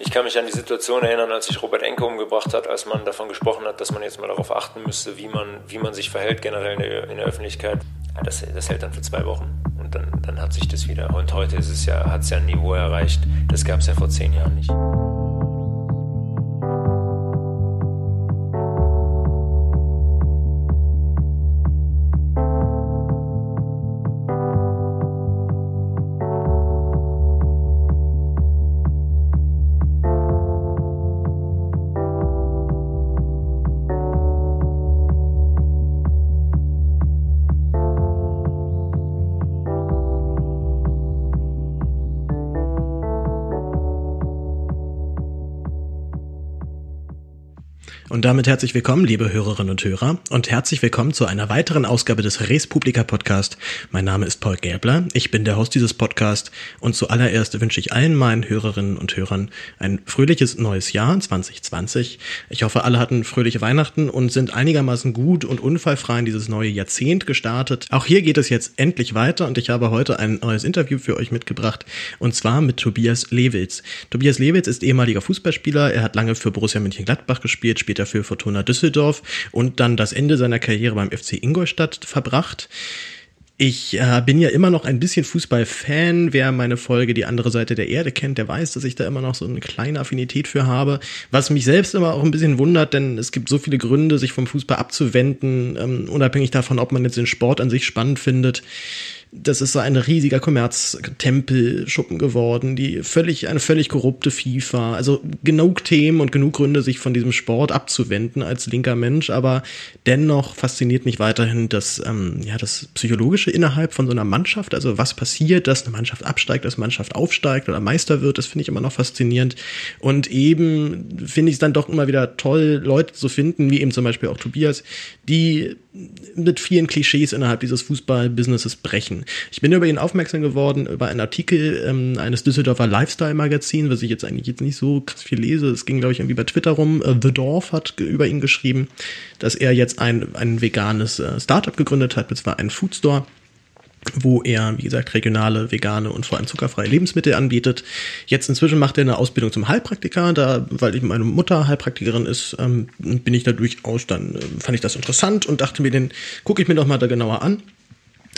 Ich kann mich an die Situation erinnern, als sich Robert Enke umgebracht hat, als man davon gesprochen hat, dass man jetzt mal darauf achten müsste, wie man, wie man sich verhält generell in der, in der Öffentlichkeit. Ja, das, das hält dann für zwei Wochen und dann, dann hat sich das wieder. Und heute ist es ja, hat es ja ein Niveau erreicht, das gab es ja vor zehn Jahren nicht. Und damit herzlich willkommen, liebe Hörerinnen und Hörer, und herzlich willkommen zu einer weiteren Ausgabe des Res Publica Podcast. Mein Name ist Paul Gäbler, ich bin der Host dieses Podcasts und zuallererst wünsche ich allen meinen Hörerinnen und Hörern ein fröhliches neues Jahr 2020. Ich hoffe, alle hatten fröhliche Weihnachten und sind einigermaßen gut und unfallfrei in dieses neue Jahrzehnt gestartet. Auch hier geht es jetzt endlich weiter und ich habe heute ein neues Interview für euch mitgebracht und zwar mit Tobias Lewitz. Tobias Lewitz ist ehemaliger Fußballspieler, er hat lange für Borussia Mönchengladbach gespielt, später für Fortuna Düsseldorf und dann das Ende seiner Karriere beim FC Ingolstadt verbracht. Ich äh, bin ja immer noch ein bisschen Fußballfan. Wer meine Folge Die andere Seite der Erde kennt, der weiß, dass ich da immer noch so eine kleine Affinität für habe. Was mich selbst immer auch ein bisschen wundert, denn es gibt so viele Gründe, sich vom Fußball abzuwenden, ähm, unabhängig davon, ob man jetzt den Sport an sich spannend findet das ist so ein riesiger Kommerztempelschuppen geworden, die völlig, eine völlig korrupte FIFA. Also genug Themen und genug Gründe, sich von diesem Sport abzuwenden als linker Mensch, aber dennoch fasziniert mich weiterhin das, ähm, ja, das Psychologische innerhalb von so einer Mannschaft. Also was passiert, dass eine Mannschaft absteigt, dass eine Mannschaft aufsteigt oder Meister wird, das finde ich immer noch faszinierend. Und eben finde ich es dann doch immer wieder toll, Leute zu finden, wie eben zum Beispiel auch Tobias, die mit vielen Klischees innerhalb dieses Fußballbusinesses brechen. Ich bin über ihn aufmerksam geworden über einen Artikel ähm, eines Düsseldorfer Lifestyle-Magazins, was ich jetzt eigentlich jetzt nicht so krass viel lese. Es ging, glaube ich, irgendwie bei Twitter rum. Uh, The Dorf hat über ihn geschrieben, dass er jetzt ein, ein veganes äh, Startup gegründet hat, und zwar einen Foodstore wo er, wie gesagt, regionale, vegane und vor allem zuckerfreie Lebensmittel anbietet. Jetzt inzwischen macht er eine Ausbildung zum Heilpraktiker, da, weil ich meine Mutter Heilpraktikerin ist, ähm, bin ich da durchaus, dann äh, fand ich das interessant und dachte mir, den gucke ich mir doch mal da genauer an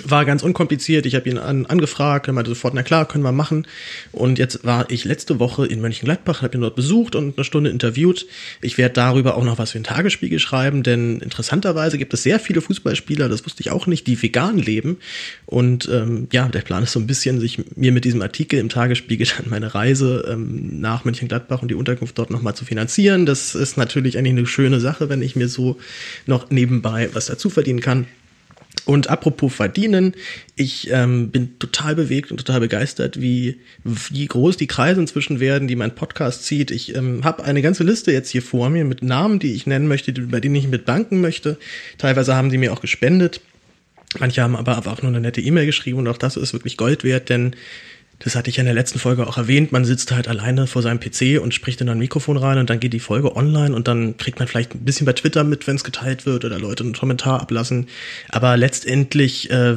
war ganz unkompliziert. Ich habe ihn an, angefragt, er meinte sofort, na klar, können wir machen. Und jetzt war ich letzte Woche in Mönchengladbach, habe ihn dort besucht und eine Stunde interviewt. Ich werde darüber auch noch was für ein Tagesspiegel schreiben, denn interessanterweise gibt es sehr viele Fußballspieler, das wusste ich auch nicht, die vegan leben. Und ähm, ja, der Plan ist so ein bisschen, sich mir mit diesem Artikel im Tagesspiegel dann meine Reise ähm, nach Mönchengladbach und die Unterkunft dort nochmal zu finanzieren. Das ist natürlich eigentlich eine schöne Sache, wenn ich mir so noch nebenbei was dazu verdienen kann. Und apropos verdienen, ich ähm, bin total bewegt und total begeistert, wie, wie groß die Kreise inzwischen werden, die mein Podcast zieht. Ich ähm, habe eine ganze Liste jetzt hier vor mir mit Namen, die ich nennen möchte, bei denen ich mit danken möchte. Teilweise haben die mir auch gespendet. Manche haben aber auch nur eine nette E-Mail geschrieben und auch das ist wirklich Gold wert, denn das hatte ich ja in der letzten Folge auch erwähnt, man sitzt halt alleine vor seinem PC und spricht in ein Mikrofon rein und dann geht die Folge online und dann kriegt man vielleicht ein bisschen bei Twitter mit, wenn es geteilt wird oder Leute einen Kommentar ablassen. Aber letztendlich äh,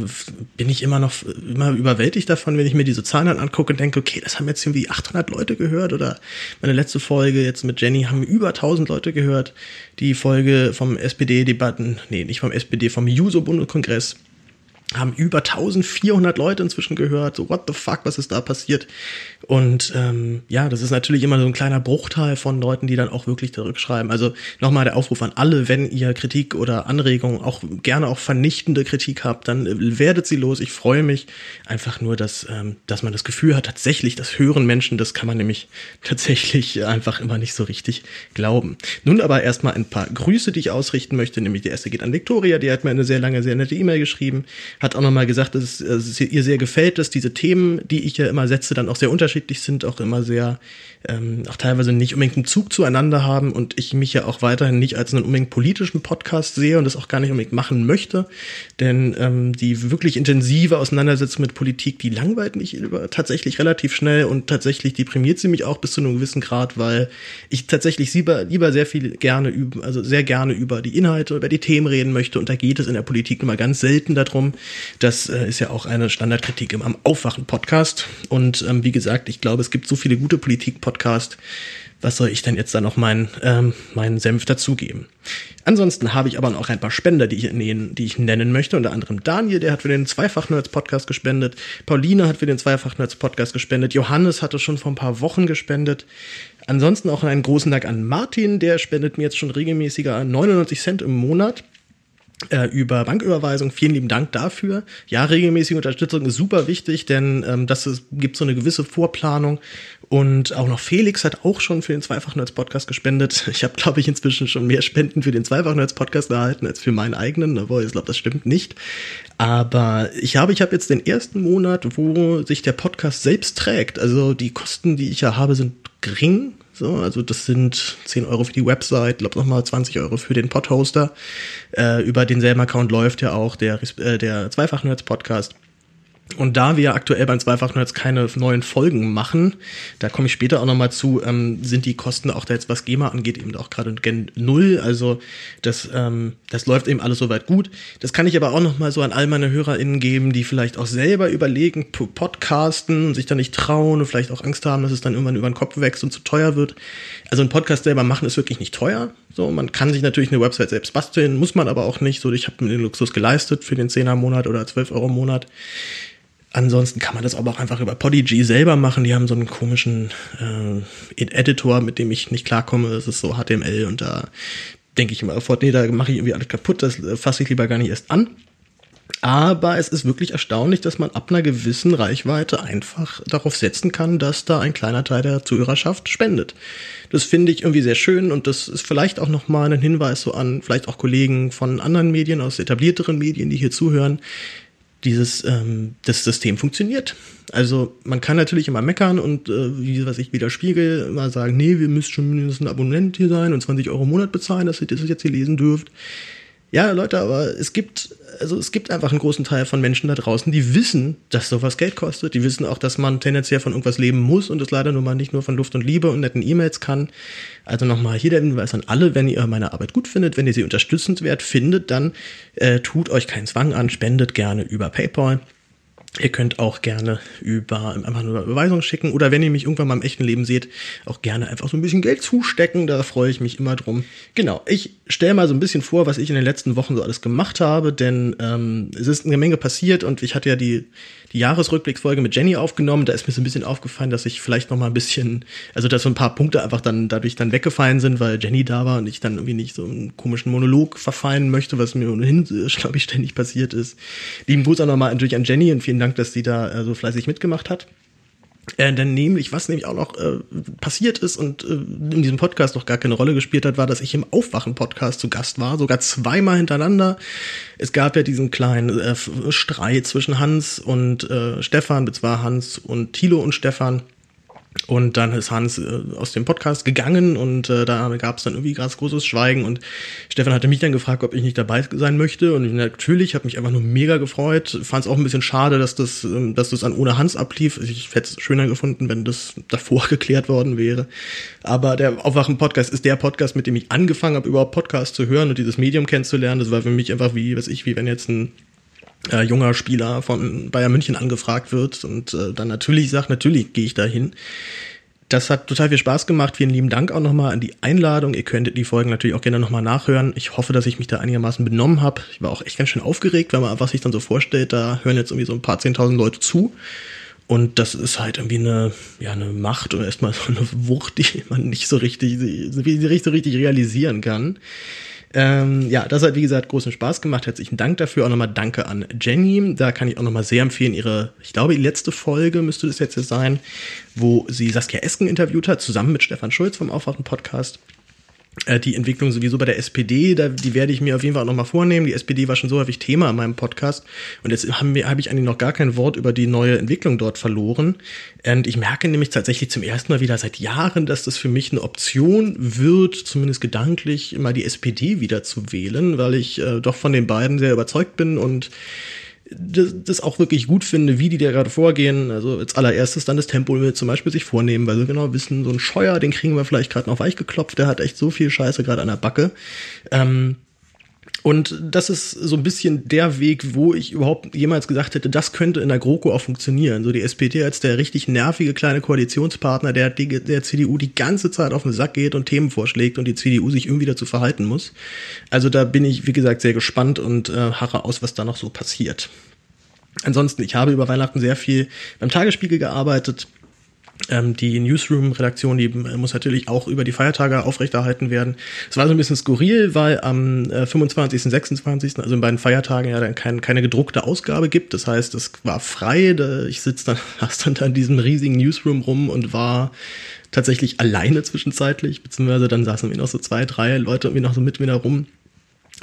bin ich immer noch immer überwältigt davon, wenn ich mir diese Zahlen angucke und denke, okay, das haben jetzt irgendwie 800 Leute gehört oder meine letzte Folge jetzt mit Jenny haben über 1000 Leute gehört. Die Folge vom SPD-Debatten, nee, nicht vom SPD, vom Juso-Bundeskongress haben über 1400 Leute inzwischen gehört. So, what the fuck, was ist da passiert? Und ähm, ja, das ist natürlich immer so ein kleiner Bruchteil von Leuten, die dann auch wirklich zurückschreiben. Also nochmal der Aufruf an alle, wenn ihr Kritik oder Anregungen, auch gerne auch vernichtende Kritik habt, dann äh, werdet sie los. Ich freue mich einfach nur, dass, ähm, dass man das Gefühl hat, tatsächlich, das hören Menschen, das kann man nämlich tatsächlich einfach immer nicht so richtig glauben. Nun aber erstmal ein paar Grüße, die ich ausrichten möchte. Nämlich die erste geht an Victoria, die hat mir eine sehr lange, sehr nette E-Mail geschrieben hat auch nochmal gesagt, dass es ihr sehr gefällt, dass diese Themen, die ich ja immer setze, dann auch sehr unterschiedlich sind, auch immer sehr ähm, auch teilweise nicht unbedingt einen Zug zueinander haben und ich mich ja auch weiterhin nicht als einen unbedingt politischen Podcast sehe und das auch gar nicht unbedingt machen möchte. Denn ähm, die wirklich intensive Auseinandersetzung mit Politik, die langweilt mich tatsächlich relativ schnell und tatsächlich deprimiert sie mich auch bis zu einem gewissen Grad, weil ich tatsächlich lieber, lieber sehr viel gerne über, also sehr gerne über die Inhalte, über die Themen reden möchte und da geht es in der Politik immer ganz selten darum, Das äh, ist ja auch eine Standardkritik im am Aufwachen-Podcast. Und ähm, wie gesagt, ich glaube, es gibt so viele gute Politik-Podcasts. Was soll ich denn jetzt da noch meinen ähm, meinen Senf dazugeben? Ansonsten habe ich aber noch ein paar Spender, die ich, nennen, die ich nennen möchte. Unter anderem Daniel, der hat für den Zweifach-Nerds-Podcast gespendet. Pauline hat für den Zweifach-Nerds-Podcast gespendet. Johannes hatte schon vor ein paar Wochen gespendet. Ansonsten auch einen großen Dank an Martin, der spendet mir jetzt schon regelmäßiger 99 Cent im Monat äh, über Banküberweisung. Vielen lieben Dank dafür. Ja, regelmäßige Unterstützung ist super wichtig, denn ähm, das ist, gibt so eine gewisse Vorplanung. Und auch noch Felix hat auch schon für den Zweifach-Nerds-Podcast gespendet. Ich habe, glaube ich, inzwischen schon mehr Spenden für den Zweifach-Nerds-Podcast erhalten als für meinen eigenen. Obwohl, ich glaube, das stimmt nicht. Aber ich habe, ich habe jetzt den ersten Monat, wo sich der Podcast selbst trägt. Also die Kosten, die ich ja habe, sind gering. So, also das sind 10 Euro für die Website, glaube nochmal 20 Euro für den Podhoster. Äh, über denselben Account läuft ja auch der, äh, der Zweifach-Nerds-Podcast. Und da wir aktuell beim Zweifach-Nerds keine neuen Folgen machen, da komme ich später auch nochmal zu, ähm, sind die Kosten auch da jetzt, was GEMA angeht, eben auch gerade gen Null. Also das, ähm, das läuft eben alles soweit gut. Das kann ich aber auch nochmal so an all meine HörerInnen geben, die vielleicht auch selber überlegen, podcasten und sich da nicht trauen und vielleicht auch Angst haben, dass es dann irgendwann über den Kopf wächst und zu teuer wird. Also ein Podcast selber machen ist wirklich nicht teuer. So, man kann sich natürlich eine Website selbst basteln, muss man aber auch nicht. So, ich habe mir den Luxus geleistet für den 10er Monat oder 12 Euro Monat. Ansonsten kann man das aber auch einfach über Podigy selber machen. Die haben so einen komischen äh, Editor, mit dem ich nicht klarkomme. Das ist so HTML und da denke ich immer sofort, nee, da mache ich irgendwie alles kaputt. Das äh, fasse ich lieber gar nicht erst an. Aber es ist wirklich erstaunlich, dass man ab einer gewissen Reichweite einfach darauf setzen kann, dass da ein kleiner Teil der Zuhörerschaft spendet. Das finde ich irgendwie sehr schön und das ist vielleicht auch nochmal ein Hinweis so an vielleicht auch Kollegen von anderen Medien, aus etablierteren Medien, die hier zuhören dieses ähm, das System funktioniert. Also man kann natürlich immer meckern und äh, wie was ich wieder spiegel, immer sagen, nee, wir müssen schon mindestens ein Abonnent hier sein und 20 Euro im Monat bezahlen, dass ihr das jetzt hier lesen dürft. Ja, Leute, aber es gibt, also es gibt einfach einen großen Teil von Menschen da draußen, die wissen, dass sowas Geld kostet. Die wissen auch, dass man tendenziell von irgendwas leben muss und es leider nur mal nicht nur von Luft und Liebe und netten E-Mails kann. Also nochmal hier der Hinweis an alle, wenn ihr meine Arbeit gut findet, wenn ihr sie unterstützenswert findet, dann äh, tut euch keinen Zwang an, spendet gerne über PayPal. Ihr könnt auch gerne über einfach nur Überweisung schicken oder wenn ihr mich irgendwann mal im echten Leben seht, auch gerne einfach so ein bisschen Geld zustecken. Da freue ich mich immer drum. Genau, ich stelle mal so ein bisschen vor, was ich in den letzten Wochen so alles gemacht habe, denn ähm, es ist eine Menge passiert und ich hatte ja die die Jahresrückblicksfolge mit Jenny aufgenommen. Da ist mir so ein bisschen aufgefallen, dass ich vielleicht noch mal ein bisschen, also dass so ein paar Punkte einfach dann dadurch dann weggefallen sind, weil Jenny da war und ich dann irgendwie nicht so einen komischen Monolog verfallen möchte, was mir ohnehin, glaube ich, ständig passiert ist. Lieben Gruß auch nochmal natürlich an Jenny und vielen Dank, dass sie da äh, so fleißig mitgemacht hat. Äh, denn nämlich, was nämlich auch noch äh, passiert ist und äh, in diesem Podcast noch gar keine Rolle gespielt hat, war, dass ich im Aufwachen-Podcast zu Gast war, sogar zweimal hintereinander. Es gab ja diesen kleinen äh, Streit zwischen Hans und äh, Stefan, zwar Hans und Thilo und Stefan. Und dann ist Hans äh, aus dem Podcast gegangen und äh, da gab es dann irgendwie ganz großes Schweigen und Stefan hatte mich dann gefragt, ob ich nicht dabei sein möchte und ich, natürlich, habe mich einfach nur mega gefreut. Fand es auch ein bisschen schade, dass das, ähm, dass das an ohne Hans ablief. Ich hätte es schöner gefunden, wenn das davor geklärt worden wäre. Aber der Aufwachen-Podcast ist der Podcast, mit dem ich angefangen habe, überhaupt Podcasts zu hören und dieses Medium kennenzulernen. Das war für mich einfach wie, was ich, wie wenn jetzt ein äh, junger Spieler von Bayern München angefragt wird und äh, dann natürlich sagt, natürlich gehe ich da hin. Das hat total viel Spaß gemacht. Vielen lieben Dank auch nochmal an die Einladung. Ihr könnt die Folgen natürlich auch gerne nochmal nachhören. Ich hoffe, dass ich mich da einigermaßen benommen habe. Ich war auch echt ganz schön aufgeregt, weil man einfach sich dann so vorstellt, da hören jetzt irgendwie so ein paar zehntausend Leute zu. Und das ist halt irgendwie eine, ja, eine Macht oder erstmal so eine Wucht, die man nicht so richtig, so richtig realisieren kann. Ähm, ja, das hat wie gesagt großen Spaß gemacht. Herzlichen Dank dafür. Auch nochmal Danke an Jenny. Da kann ich auch nochmal sehr empfehlen, ihre, ich glaube, die letzte Folge müsste das jetzt sein, wo sie Saskia Esken interviewt hat, zusammen mit Stefan Schulz vom Aufwachen Podcast. Äh, die Entwicklung sowieso bei der SPD, da, die werde ich mir auf jeden Fall nochmal vornehmen. Die SPD war schon so häufig Thema in meinem Podcast und jetzt habe hab ich eigentlich noch gar kein Wort über die neue Entwicklung dort verloren. Und ich merke nämlich tatsächlich zum ersten Mal wieder seit Jahren, dass das für mich eine Option wird, zumindest gedanklich, mal die SPD wieder zu wählen, weil ich äh, doch von den beiden sehr überzeugt bin und das, das auch wirklich gut finde, wie die da gerade vorgehen. Also als allererstes dann das Tempo zum Beispiel sich vornehmen, weil sie genau wissen, so ein Scheuer, den kriegen wir vielleicht gerade noch weich geklopft, der hat echt so viel Scheiße gerade an der Backe. Ähm, Und das ist so ein bisschen der Weg, wo ich überhaupt jemals gesagt hätte, das könnte in der GroKo auch funktionieren. So die SPD als der richtig nervige kleine Koalitionspartner, der der CDU die ganze Zeit auf den Sack geht und Themen vorschlägt und die CDU sich irgendwie dazu verhalten muss. Also da bin ich, wie gesagt, sehr gespannt und äh, harre aus, was da noch so passiert. Ansonsten, ich habe über Weihnachten sehr viel beim Tagesspiegel gearbeitet ähm, die Newsroom-Redaktion, die äh, muss natürlich auch über die Feiertage aufrechterhalten werden. Es war so ein bisschen skurril, weil am äh, 25., 26., also in beiden Feiertagen ja dann kein, keine gedruckte Ausgabe gibt. Das heißt, es war frei. Ich sitze dann, saß dann da in diesem riesigen Newsroom rum und war tatsächlich alleine zwischenzeitlich, beziehungsweise dann saßen irgendwie noch so zwei, drei Leute irgendwie noch so mit mir da rum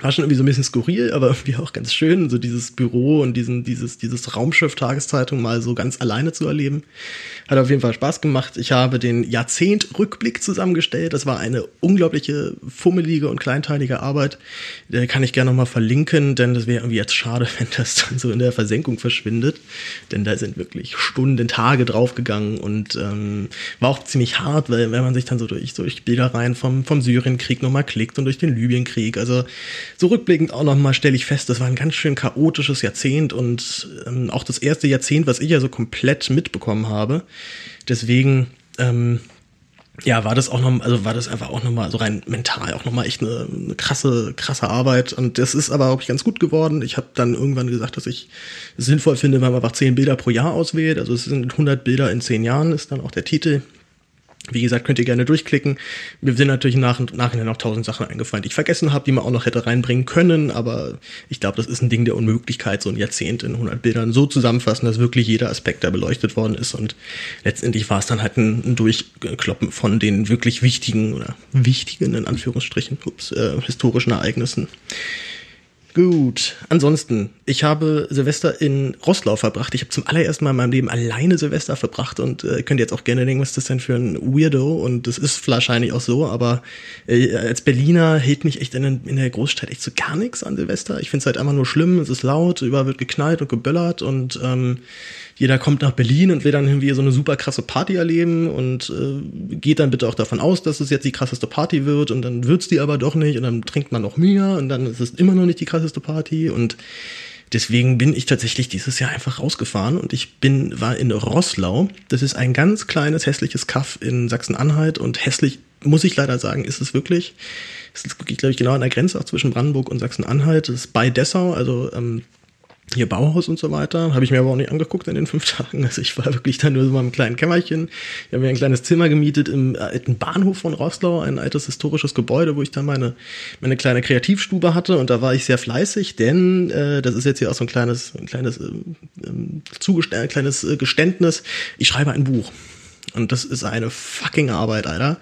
war schon irgendwie so ein bisschen skurril, aber irgendwie auch ganz schön, so dieses Büro und diesen, dieses, dieses Raumschiff Tageszeitung mal so ganz alleine zu erleben. Hat auf jeden Fall Spaß gemacht. Ich habe den Jahrzehnt-Rückblick zusammengestellt. Das war eine unglaubliche, fummelige und kleinteilige Arbeit. Der kann ich gerne nochmal verlinken, denn das wäre irgendwie jetzt schade, wenn das dann so in der Versenkung verschwindet. Denn da sind wirklich Stunden, Tage draufgegangen und ähm, war auch ziemlich hart, weil wenn man sich dann so durch, durch Bildereien vom, vom Syrienkrieg nochmal klickt und durch den Libyenkrieg, also so rückblickend auch nochmal stelle ich fest, das war ein ganz schön chaotisches Jahrzehnt und ähm, auch das erste Jahrzehnt, was ich ja so komplett mitbekommen habe. Deswegen, ähm, ja, war das auch noch, also war das einfach auch nochmal so rein mental auch nochmal echt eine, eine krasse, krasse Arbeit. Und das ist aber auch ganz gut geworden. Ich habe dann irgendwann gesagt, dass ich es sinnvoll finde, wenn man einfach zehn Bilder pro Jahr auswählt. Also es sind 100 Bilder in zehn Jahren, ist dann auch der Titel. Wie gesagt, könnt ihr gerne durchklicken. Mir sind natürlich nach, nachher noch tausend Sachen eingefallen, die ich vergessen habe, die man auch noch hätte reinbringen können. Aber ich glaube, das ist ein Ding der Unmöglichkeit, so ein Jahrzehnt in 100 Bildern so zusammenfassen, dass wirklich jeder Aspekt da beleuchtet worden ist. Und letztendlich war es dann halt ein, ein Durchkloppen von den wirklich wichtigen oder wichtigen, in Anführungsstrichen, ups, äh, historischen Ereignissen. Gut. Ansonsten, ich habe Silvester in Rosslau verbracht. Ich habe zum allerersten Mal in meinem Leben alleine Silvester verbracht und äh, könnt jetzt auch gerne denken, was ist das denn für ein Weirdo? Und das ist wahrscheinlich auch so, aber äh, als Berliner hält mich echt in, in der Großstadt echt so gar nichts an Silvester. Ich finde es halt einfach nur schlimm, es ist laut, überall wird geknallt und geböllert und ähm, jeder kommt nach Berlin und will dann irgendwie so eine super krasse Party erleben und äh, geht dann bitte auch davon aus, dass es jetzt die krasseste Party wird und dann wird's die aber doch nicht und dann trinkt man noch mehr und dann ist es immer noch nicht die krasseste Party und deswegen bin ich tatsächlich dieses Jahr einfach rausgefahren und ich bin war in Rosslau. Das ist ein ganz kleines hässliches Kaff in Sachsen-Anhalt und hässlich muss ich leider sagen, ist es wirklich. Es ist wirklich, glaube ich, genau an der Grenze auch zwischen Brandenburg und Sachsen-Anhalt. Das ist bei Dessau, also ähm, hier Bauhaus und so weiter. Habe ich mir aber auch nicht angeguckt in den fünf Tagen. Also ich war wirklich da nur so mal im kleinen Kämmerchen. Ich habe mir ein kleines Zimmer gemietet im alten Bahnhof von Rosslau, ein altes historisches Gebäude, wo ich dann meine, meine kleine Kreativstube hatte. Und da war ich sehr fleißig, denn äh, das ist jetzt hier auch so ein kleines, ein kleines, äh, äh, kleines äh, Geständnis. Ich schreibe ein Buch. Und das ist eine fucking Arbeit, Alter.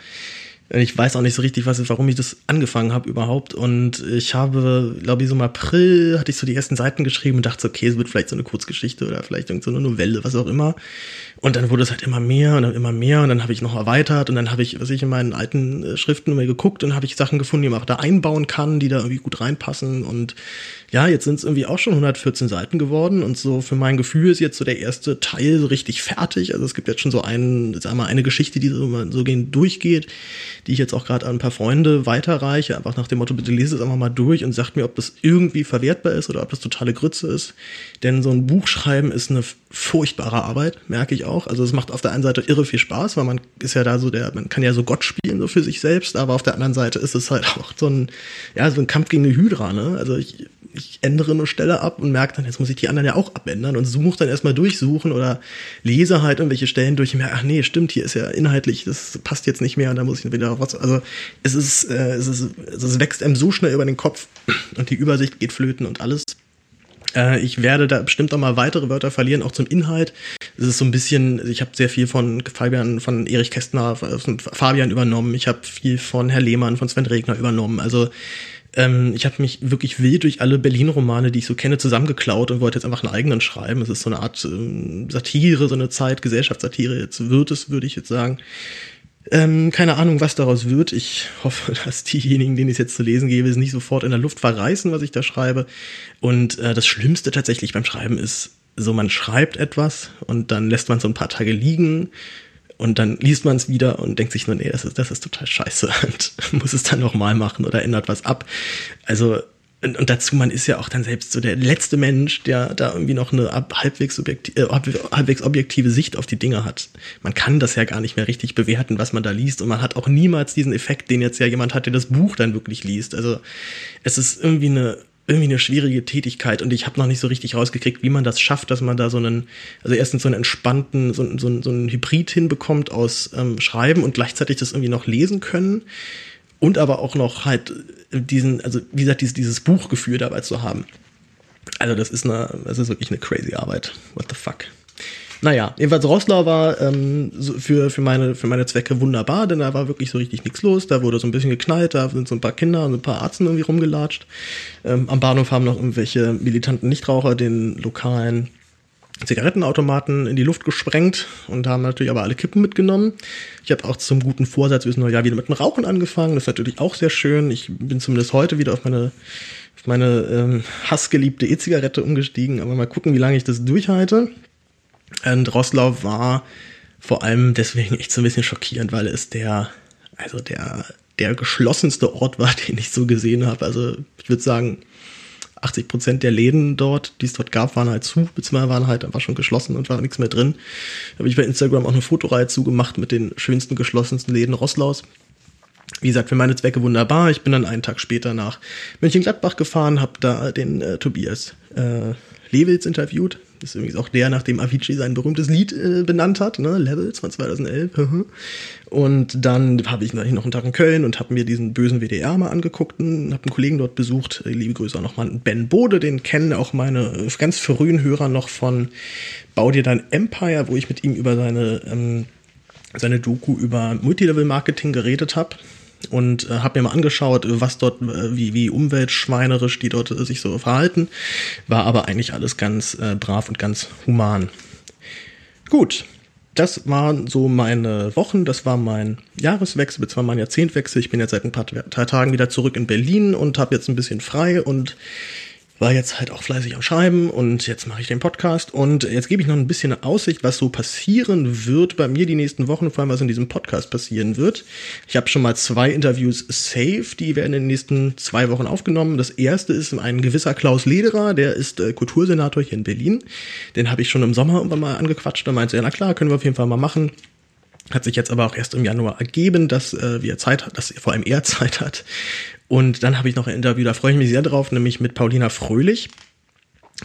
Ich weiß auch nicht so richtig, was, warum ich das angefangen habe überhaupt. Und ich habe, glaube ich, so im April hatte ich so die ersten Seiten geschrieben und dachte, okay, es wird vielleicht so eine Kurzgeschichte oder vielleicht irgend so eine Novelle, was auch immer. Und dann wurde es halt immer mehr und dann immer mehr und dann habe ich noch erweitert und dann habe ich, was ich in meinen alten äh, Schriften immer geguckt und habe ich Sachen gefunden, die man auch da einbauen kann, die da irgendwie gut reinpassen und ja, jetzt sind es irgendwie auch schon 114 Seiten geworden und so für mein Gefühl ist jetzt so der erste Teil so richtig fertig. Also es gibt jetzt schon so einen, sag mal, eine Geschichte, die so, so gehen durchgeht, die ich jetzt auch gerade an ein paar Freunde weiterreiche, einfach nach dem Motto, bitte lese es einfach mal durch und sagt mir, ob das irgendwie verwertbar ist oder ob das totale Grütze ist. Denn so ein Buch schreiben ist eine furchtbare Arbeit, merke ich auch. Also es macht auf der einen Seite irre viel Spaß, weil man ist ja da so der, man kann ja so Gott spielen so für sich selbst, aber auf der anderen Seite ist es halt auch so ein, ja, so ein Kampf gegen eine Hydra, ne? Also ich ich ändere eine Stelle ab und merke dann, jetzt muss ich die anderen ja auch abändern und suche dann erstmal durchsuchen oder lese halt irgendwelche Stellen durch und merke, ach nee, stimmt, hier ist ja inhaltlich, das passt jetzt nicht mehr und da muss ich wieder was. Also es ist, äh, es ist, es wächst einem so schnell über den Kopf und die Übersicht geht flöten und alles. Äh, ich werde da bestimmt auch mal weitere Wörter verlieren, auch zum Inhalt. Es ist so ein bisschen, ich habe sehr viel von Fabian, von Erich Kästner, von Fabian übernommen. Ich habe viel von Herr Lehmann, von Sven Regner übernommen. Also ähm, ich habe mich wirklich wild durch alle Berlin-Romane, die ich so kenne, zusammengeklaut und wollte jetzt einfach einen eigenen schreiben. Es ist so eine Art ähm, Satire, so eine Zeit, Gesellschaftssatire. Jetzt wird es, würde ich jetzt sagen. Ähm, keine Ahnung, was daraus wird. Ich hoffe, dass diejenigen, denen ich es jetzt zu lesen gebe, es nicht sofort in der Luft verreißen, was ich da schreibe. Und äh, das Schlimmste tatsächlich beim Schreiben ist, so man schreibt etwas und dann lässt man so ein paar Tage liegen und dann liest man es wieder und denkt sich nur, nee, das ist, das ist total scheiße und muss es dann nochmal machen oder ändert was ab. Also und, und dazu, man ist ja auch dann selbst so der letzte Mensch, der da irgendwie noch eine halbwegs, objektiv, äh, halbwegs objektive Sicht auf die Dinge hat. Man kann das ja gar nicht mehr richtig bewerten, was man da liest. Und man hat auch niemals diesen Effekt, den jetzt ja jemand hat, der das Buch dann wirklich liest. Also es ist irgendwie eine irgendwie eine schwierige Tätigkeit und ich habe noch nicht so richtig rausgekriegt, wie man das schafft, dass man da so einen, also erstens so einen entspannten, so, so, so einen Hybrid hinbekommt aus ähm, Schreiben und gleichzeitig das irgendwie noch lesen können und aber auch noch halt diesen, also wie gesagt, dieses, dieses Buchgefühl dabei zu haben. Also das ist eine, das ist wirklich eine crazy Arbeit. What the fuck. Naja, jedenfalls Rosslau war ähm, für, für, meine, für meine Zwecke wunderbar, denn da war wirklich so richtig nichts los. Da wurde so ein bisschen geknallt, da sind so ein paar Kinder und ein paar Arzen irgendwie rumgelatscht. Ähm, am Bahnhof haben noch irgendwelche militanten Nichtraucher den lokalen Zigarettenautomaten in die Luft gesprengt und haben natürlich aber alle Kippen mitgenommen. Ich habe auch zum guten Vorsatz fürs neue Jahr wieder mit dem Rauchen angefangen. Das ist natürlich auch sehr schön. Ich bin zumindest heute wieder auf meine, auf meine ähm, hassgeliebte E-Zigarette umgestiegen. Aber mal gucken, wie lange ich das durchhalte. Und Rosslau war vor allem deswegen echt so ein bisschen schockierend, weil es der, also der, der geschlossenste Ort war, den ich so gesehen habe. Also ich würde sagen, 80 Prozent der Läden dort, die es dort gab, waren halt zu, beziehungsweise waren halt einfach schon geschlossen und war nichts mehr drin. Da habe ich bei Instagram auch eine Fotoreihe zugemacht mit den schönsten, geschlossensten Läden Rosslaus. Wie gesagt, für meine Zwecke wunderbar. Ich bin dann einen Tag später nach Mönchengladbach gefahren, habe da den äh, Tobias äh, Levels interviewt. Ist übrigens auch der, nach dem Avicii sein berühmtes Lied äh, benannt hat, ne? Levels von 2011. und dann habe ich noch einen Tag in Köln und habe mir diesen bösen WDR mal angeguckt und habe einen Kollegen dort besucht. Äh, liebe Grüße auch nochmal Ben Bode, den kennen auch meine ganz frühen Hörer noch von Bau dir dein Empire, wo ich mit ihm über seine, ähm, seine Doku über Multilevel-Marketing geredet habe und äh, habe mir mal angeschaut, was dort, äh, wie, wie umweltschweinerisch die dort äh, sich so verhalten. War aber eigentlich alles ganz äh, brav und ganz human. Gut, das waren so meine Wochen, das war mein Jahreswechsel, beziehungsweise mein Jahrzehntwechsel. Ich bin jetzt seit ein paar Tagen wieder zurück in Berlin und habe jetzt ein bisschen frei und war jetzt halt auch fleißig am Schreiben und jetzt mache ich den Podcast und jetzt gebe ich noch ein bisschen eine Aussicht, was so passieren wird bei mir die nächsten Wochen, vor allem was in diesem Podcast passieren wird. Ich habe schon mal zwei Interviews safe, die werden in den nächsten zwei Wochen aufgenommen. Das erste ist ein gewisser Klaus Lederer, der ist äh, Kultursenator hier in Berlin. Den habe ich schon im Sommer irgendwann mal angequatscht, da meinte er, na klar, können wir auf jeden Fall mal machen. Hat sich jetzt aber auch erst im Januar ergeben, dass äh, wir Zeit hat, dass vor allem er Zeit hat. Und dann habe ich noch ein Interview, da freue ich mich sehr drauf, nämlich mit Paulina Fröhlich.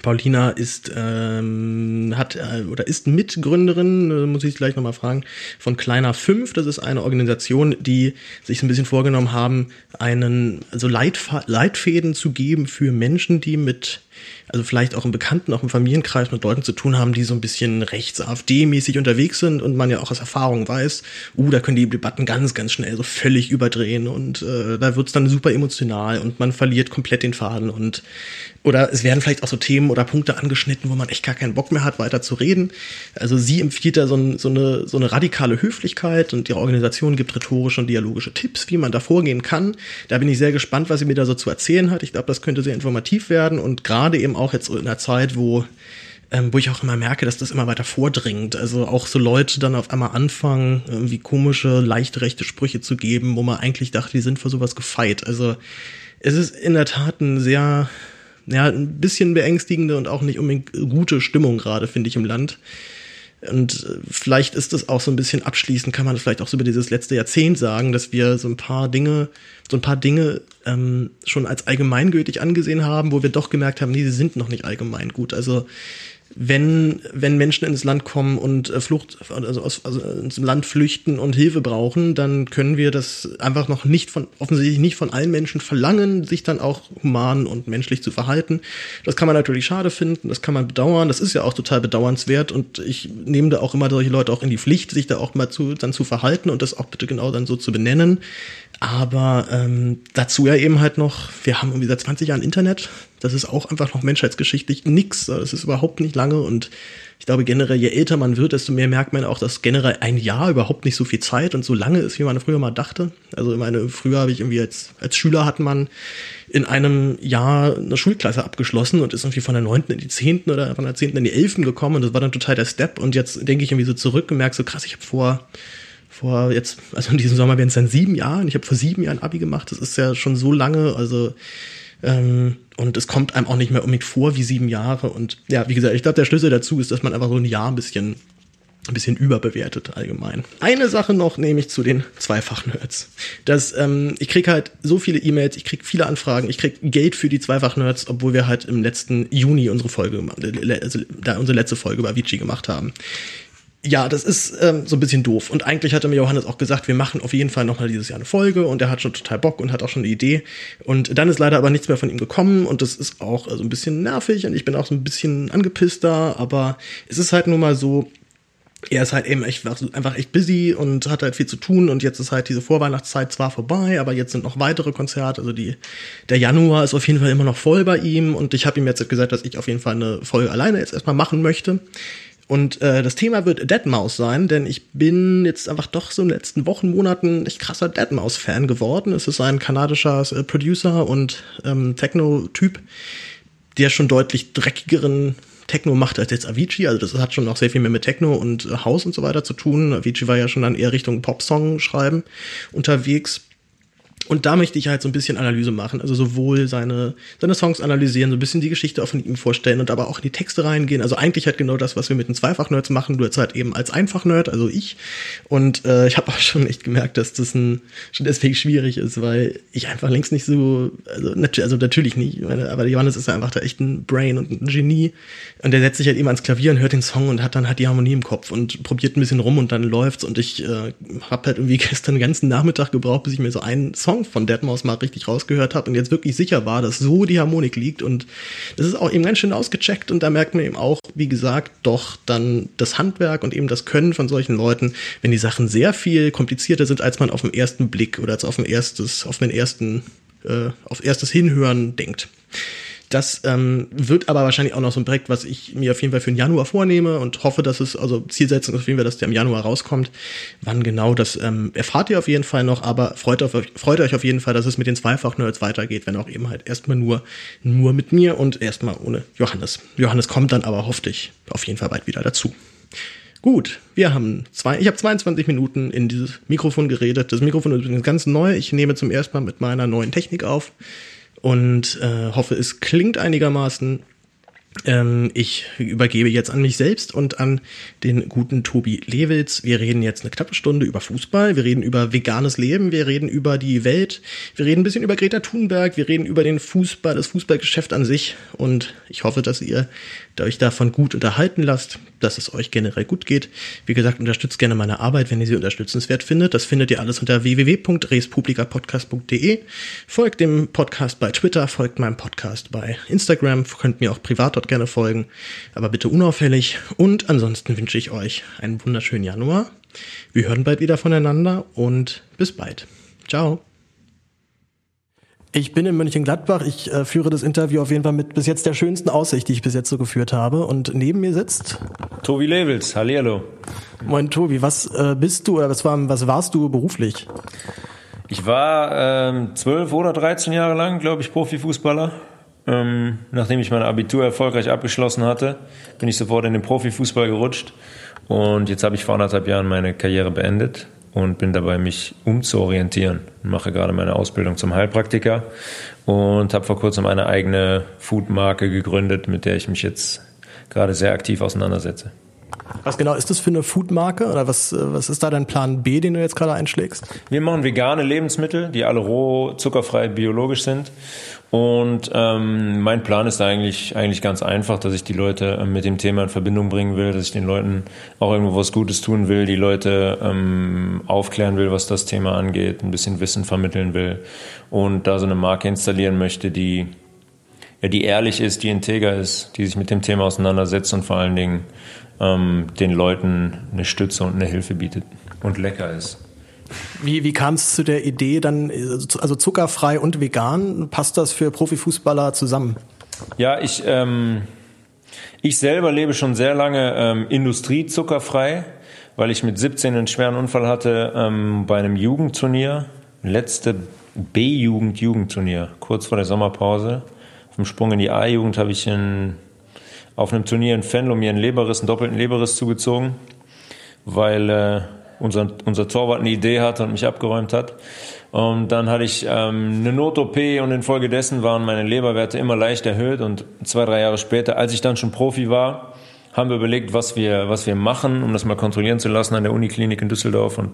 Paulina ist ähm, hat äh, oder ist Mitgründerin, äh, muss ich gleich nochmal fragen, von Kleiner 5. Das ist eine Organisation, die sich ein bisschen vorgenommen haben, einen also Leitfa Leitfäden zu geben für Menschen, die mit also vielleicht auch im Bekannten, auch im Familienkreis mit Leuten zu tun haben, die so ein bisschen rechts-AfD-mäßig unterwegs sind und man ja auch aus Erfahrung weiß, uh, da können die Debatten ganz, ganz schnell so völlig überdrehen und äh, da wird's dann super emotional und man verliert komplett den Faden und oder es werden vielleicht auch so Themen oder Punkte angeschnitten, wo man echt gar keinen Bock mehr hat, weiter zu reden. Also sie empfiehlt da so, ein, so, eine, so eine radikale Höflichkeit und ihre Organisation gibt rhetorische und dialogische Tipps, wie man da vorgehen kann. Da bin ich sehr gespannt, was sie mir da so zu erzählen hat. Ich glaube, das könnte sehr informativ werden und gerade eben auch jetzt in einer Zeit, wo ähm, wo ich auch immer merke, dass das immer weiter vordringt. Also auch so Leute dann auf einmal anfangen, irgendwie komische, leicht rechte Sprüche zu geben, wo man eigentlich dachte, die sind für sowas gefeit. Also es ist in der Tat ein sehr ja, ein bisschen beängstigende und auch nicht unbedingt gute Stimmung gerade, finde ich, im Land. Und äh, vielleicht ist es auch so ein bisschen abschließend, kann man vielleicht auch so über dieses letzte Jahrzehnt sagen, dass wir so ein paar Dinge, so ein paar Dinge ähm, schon als allgemeingültig angesehen haben, wo wir doch gemerkt haben, nee, sie sind noch nicht allgemein gut. Also wenn, wenn Menschen ins Land kommen und äh, Flucht, also, aus, also ins Land flüchten und Hilfe brauchen, dann können wir das einfach noch nicht von, offensichtlich nicht von allen Menschen verlangen, sich dann auch human und menschlich zu verhalten. Das kann man natürlich schade finden, das kann man bedauern, das ist ja auch total bedauernswert und ich nehme da auch immer solche Leute auch in die Pflicht, sich da auch mal zu, dann zu verhalten und das auch bitte genau dann so zu benennen. Aber ähm, dazu ja eben halt noch, wir haben irgendwie seit 20 Jahren Internet. Das ist auch einfach noch menschheitsgeschichtlich nix. Das ist überhaupt nicht lange. Und ich glaube generell, je älter man wird, desto mehr merkt man auch, dass generell ein Jahr überhaupt nicht so viel Zeit und so lange ist, wie man früher mal dachte. Also ich meine, früher habe ich irgendwie als, als Schüler hat man in einem Jahr eine Schulklasse abgeschlossen und ist irgendwie von der neunten in die zehnten oder von der zehnten in die elften gekommen. Und das war dann total der Step. Und jetzt denke ich irgendwie so zurück und merke so krass, ich habe vor vor jetzt, also in diesem Sommer werden es dann sieben Jahre. Ich habe vor sieben Jahren Abi gemacht. Das ist ja schon so lange. Also Ähm, und es kommt einem auch nicht mehr unbedingt vor wie sieben Jahre. Und ja, wie gesagt, ich glaube, der Schlüssel dazu ist, dass man einfach so ein Jahr ein bisschen ein bisschen überbewertet allgemein. Eine Sache noch, nämlich zu den Zweifach-Nerds. Das, ähm, ich krieg halt so viele E-Mails, ich krieg viele Anfragen, ich krieg Geld für die Zweifach-Nerds, obwohl wir halt im letzten Juni unsere Folge, also da unsere letzte Folge über Vici gemacht haben. Ja, das ist ähm, so ein bisschen doof. Und eigentlich hatte mir Johannes auch gesagt, wir machen auf jeden Fall nochmal dieses Jahr eine Folge und er hat schon total Bock und hat auch schon eine Idee. Und dann ist leider aber nichts mehr von ihm gekommen und das ist auch also ein bisschen nervig und ich bin auch so ein bisschen angepisst da, aber es ist halt nun mal so, er ist halt eben echt, einfach echt busy und hat halt viel zu tun und jetzt ist halt diese Vorweihnachtszeit zwar vorbei, aber jetzt sind noch weitere Konzerte, also die, der Januar ist auf jeden Fall immer noch voll bei ihm und ich habe ihm jetzt gesagt, dass ich auf jeden Fall eine Folge alleine jetzt erstmal machen möchte. Und äh, das Thema wird Deadmau5 sein, denn ich bin jetzt einfach doch so in den letzten Wochen, Monaten echt krasser Deadmau5-Fan geworden. Es ist ein kanadischer äh, Producer und ähm, Techno-Typ, der schon deutlich dreckigeren Techno macht als jetzt Avicii. Also das hat schon noch sehr viel mehr mit Techno und äh, House und so weiter zu tun. Avicii war ja schon dann eher Richtung Popsong schreiben unterwegs. Und da möchte ich halt so ein bisschen Analyse machen, also sowohl seine, seine Songs analysieren, so ein bisschen die Geschichte auch von ihm vorstellen und aber auch in die Texte reingehen. Also eigentlich halt genau das, was wir mit den Zweifach-Nerds machen, du jetzt halt eben als Einfach-Nerd, also ich. Und äh, ich habe auch schon echt gemerkt, dass das ein, schon deswegen schwierig ist, weil ich einfach längst nicht so, also, nat also natürlich nicht, meine, aber Johannes ist ja einfach da echt ein Brain und ein Genie. Und der setzt sich halt eben ans Klavier und hört den Song und hat dann halt die Harmonie im Kopf und probiert ein bisschen rum und dann läuft's. Und ich äh, habe halt irgendwie gestern den ganzen Nachmittag gebraucht, bis ich mir so einen Song Song von Deadmau5 mal richtig rausgehört habe und jetzt wirklich sicher war, dass so die Harmonik liegt und das ist auch eben ganz schön ausgecheckt und da merkt man eben auch, wie gesagt, doch dann das Handwerk und eben das Können von solchen Leuten, wenn die Sachen sehr viel komplizierter sind, als man auf den ersten Blick oder als auf ein erstes, auf den ersten, äh, auf erstes Hinhören denkt. Das ähm, wird aber wahrscheinlich auch noch so ein Projekt, was ich mir auf jeden Fall für den Januar vornehme und hoffe, dass es, also Zielsetzung ist auf jeden Fall, dass der im Januar rauskommt. Wann genau, das ähm, erfahrt ihr auf jeden Fall noch, aber freut, auf, freut euch auf jeden Fall, dass es mit den Zweifach-Nerds weitergeht, wenn auch eben halt erstmal nur, nur mit mir und erstmal ohne Johannes. Johannes kommt dann aber hoffentlich auf jeden Fall bald wieder dazu. Gut, wir haben zwei, ich habe 22 Minuten in dieses Mikrofon geredet. Das Mikrofon ist übrigens ganz neu. Ich nehme zum ersten Mal mit meiner neuen Technik auf und äh, hoffe, es klingt einigermaßen. Ähm, ich übergebe jetzt an mich selbst und an den guten Tobi Lewitz. Wir reden jetzt eine knappe Stunde über Fußball, wir reden über veganes Leben, wir reden über die Welt, wir reden ein bisschen über Greta Thunberg, wir reden über den Fußball, das Fußballgeschäft an sich und ich hoffe, dass ihr euch davon gut unterhalten lasst, dass es euch generell gut geht. Wie gesagt, unterstützt gerne meine Arbeit, wenn ihr sie unterstützenswert findet. Das findet ihr alles unter www.respublikapodcast.de. Folgt dem Podcast bei Twitter, folgt meinem Podcast bei Instagram, könnt mir auch privat dort gerne folgen, aber bitte unauffällig. Und ansonsten wünsche ich euch einen wunderschönen Januar. Wir hören bald wieder voneinander und bis bald. Ciao. Ich bin in Mönchengladbach. Ich äh, führe das Interview auf jeden Fall mit bis jetzt der schönsten Aussicht, die ich bis jetzt so geführt habe. Und neben mir sitzt Tobi Levels. Hallihallo. Moin Tobi, was äh, bist du oder was, war, was warst du beruflich? Ich war ähm, zwölf ähm, oder 13 Jahre lang, glaube ich, Profifußballer. Ähm, nachdem ich mein Abitur erfolgreich abgeschlossen hatte, bin ich sofort in den Profifußball gerutscht. Und jetzt habe ich vor anderthalb Jahren meine Karriere beendet und bin dabei, mich umzuorientieren. Mache gerade meine Ausbildung zum Heilpraktiker und habe vor kurzem eine eigene Foodmarke gegründet, mit der ich mich jetzt gerade sehr aktiv auseinandersetze. Was genau ist das für eine Foodmarke oder was, was ist da dein Plan B, den du jetzt gerade einschlägst? Wir machen vegane Lebensmittel, die alle roh, zuckerfrei, biologisch sind und ähm, mein Plan ist eigentlich, eigentlich ganz einfach, dass ich die Leute ähm, mit dem Thema in Verbindung bringen will, dass ich den Leuten auch irgendwo was Gutes tun will, die Leute ähm, aufklären will, was das Thema angeht, ein bisschen Wissen vermitteln will und da so eine Marke installieren möchte, die, ja, die ehrlich ist, die integer ist, die sich mit dem Thema auseinandersetzt und vor allen Dingen ähm, den Leuten eine Stütze und eine Hilfe bietet und lecker ist. Wie, wie kam es zu der Idee dann, also zuckerfrei und vegan, passt das für Profifußballer zusammen? Ja, ich, ähm, ich selber lebe schon sehr lange ähm, industriezuckerfrei, weil ich mit 17 einen schweren Unfall hatte ähm, bei einem Jugendturnier, letzte B-Jugend-Jugendturnier, kurz vor der Sommerpause. Vom Sprung in die A-Jugend habe ich in, auf einem Turnier in Venlo mir einen Leberriss, einen doppelten Leberriss zugezogen, weil äh, unser, unser Torwart eine Idee hatte und mich abgeräumt hat. Und dann hatte ich ähm, eine Not-OP und infolgedessen waren meine Leberwerte immer leicht erhöht. Und zwei, drei Jahre später, als ich dann schon Profi war, haben wir überlegt, was wir, was wir machen, um das mal kontrollieren zu lassen an der Uniklinik in Düsseldorf. Und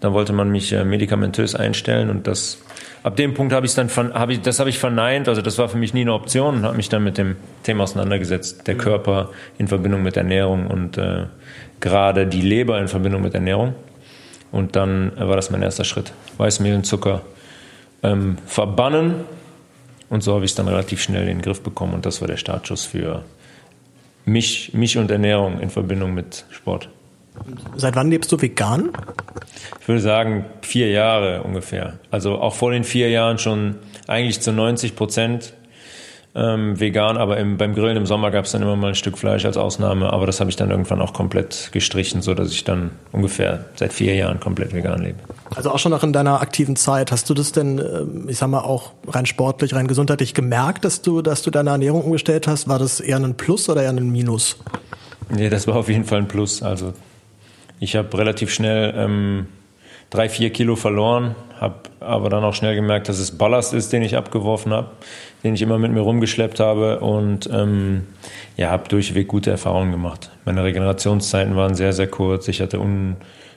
dann wollte man mich äh, medikamentös einstellen. Und das, ab dem Punkt habe ich dann, habe ich, das habe ich verneint. Also das war für mich nie eine Option und habe mich dann mit dem Thema auseinandergesetzt. Der Körper in Verbindung mit Ernährung und äh, gerade die Leber in Verbindung mit Ernährung. Und dann war das mein erster Schritt. Weißmehl und Zucker ähm, verbannen. Und so habe ich es dann relativ schnell in den Griff bekommen. Und das war der Startschuss für mich, mich und Ernährung in Verbindung mit Sport. Seit wann lebst du vegan? Ich würde sagen vier Jahre ungefähr. Also auch vor den vier Jahren schon eigentlich zu 90 Prozent ähm, vegan, aber im, beim Grillen im Sommer gab es dann immer mal ein Stück Fleisch als Ausnahme, aber das habe ich dann irgendwann auch komplett gestrichen, so dass ich dann ungefähr seit vier Jahren komplett vegan lebe. Also auch schon noch in deiner aktiven Zeit, hast du das denn, ähm, ich sag mal auch rein sportlich, rein gesundheitlich gemerkt, dass du, dass du deine Ernährung umgestellt hast? War das eher ein Plus oder eher ein Minus? Nee, das war auf jeden Fall ein Plus. Also ich habe relativ schnell ähm, drei, vier Kilo verloren, habe aber dann auch schnell gemerkt, dass es Ballast ist, den ich abgeworfen habe, den ich immer mit mir rumgeschleppt habe und ähm, ja, habe durchweg gute Erfahrungen gemacht. Meine Regenerationszeiten waren sehr, sehr kurz. Ich hatte un,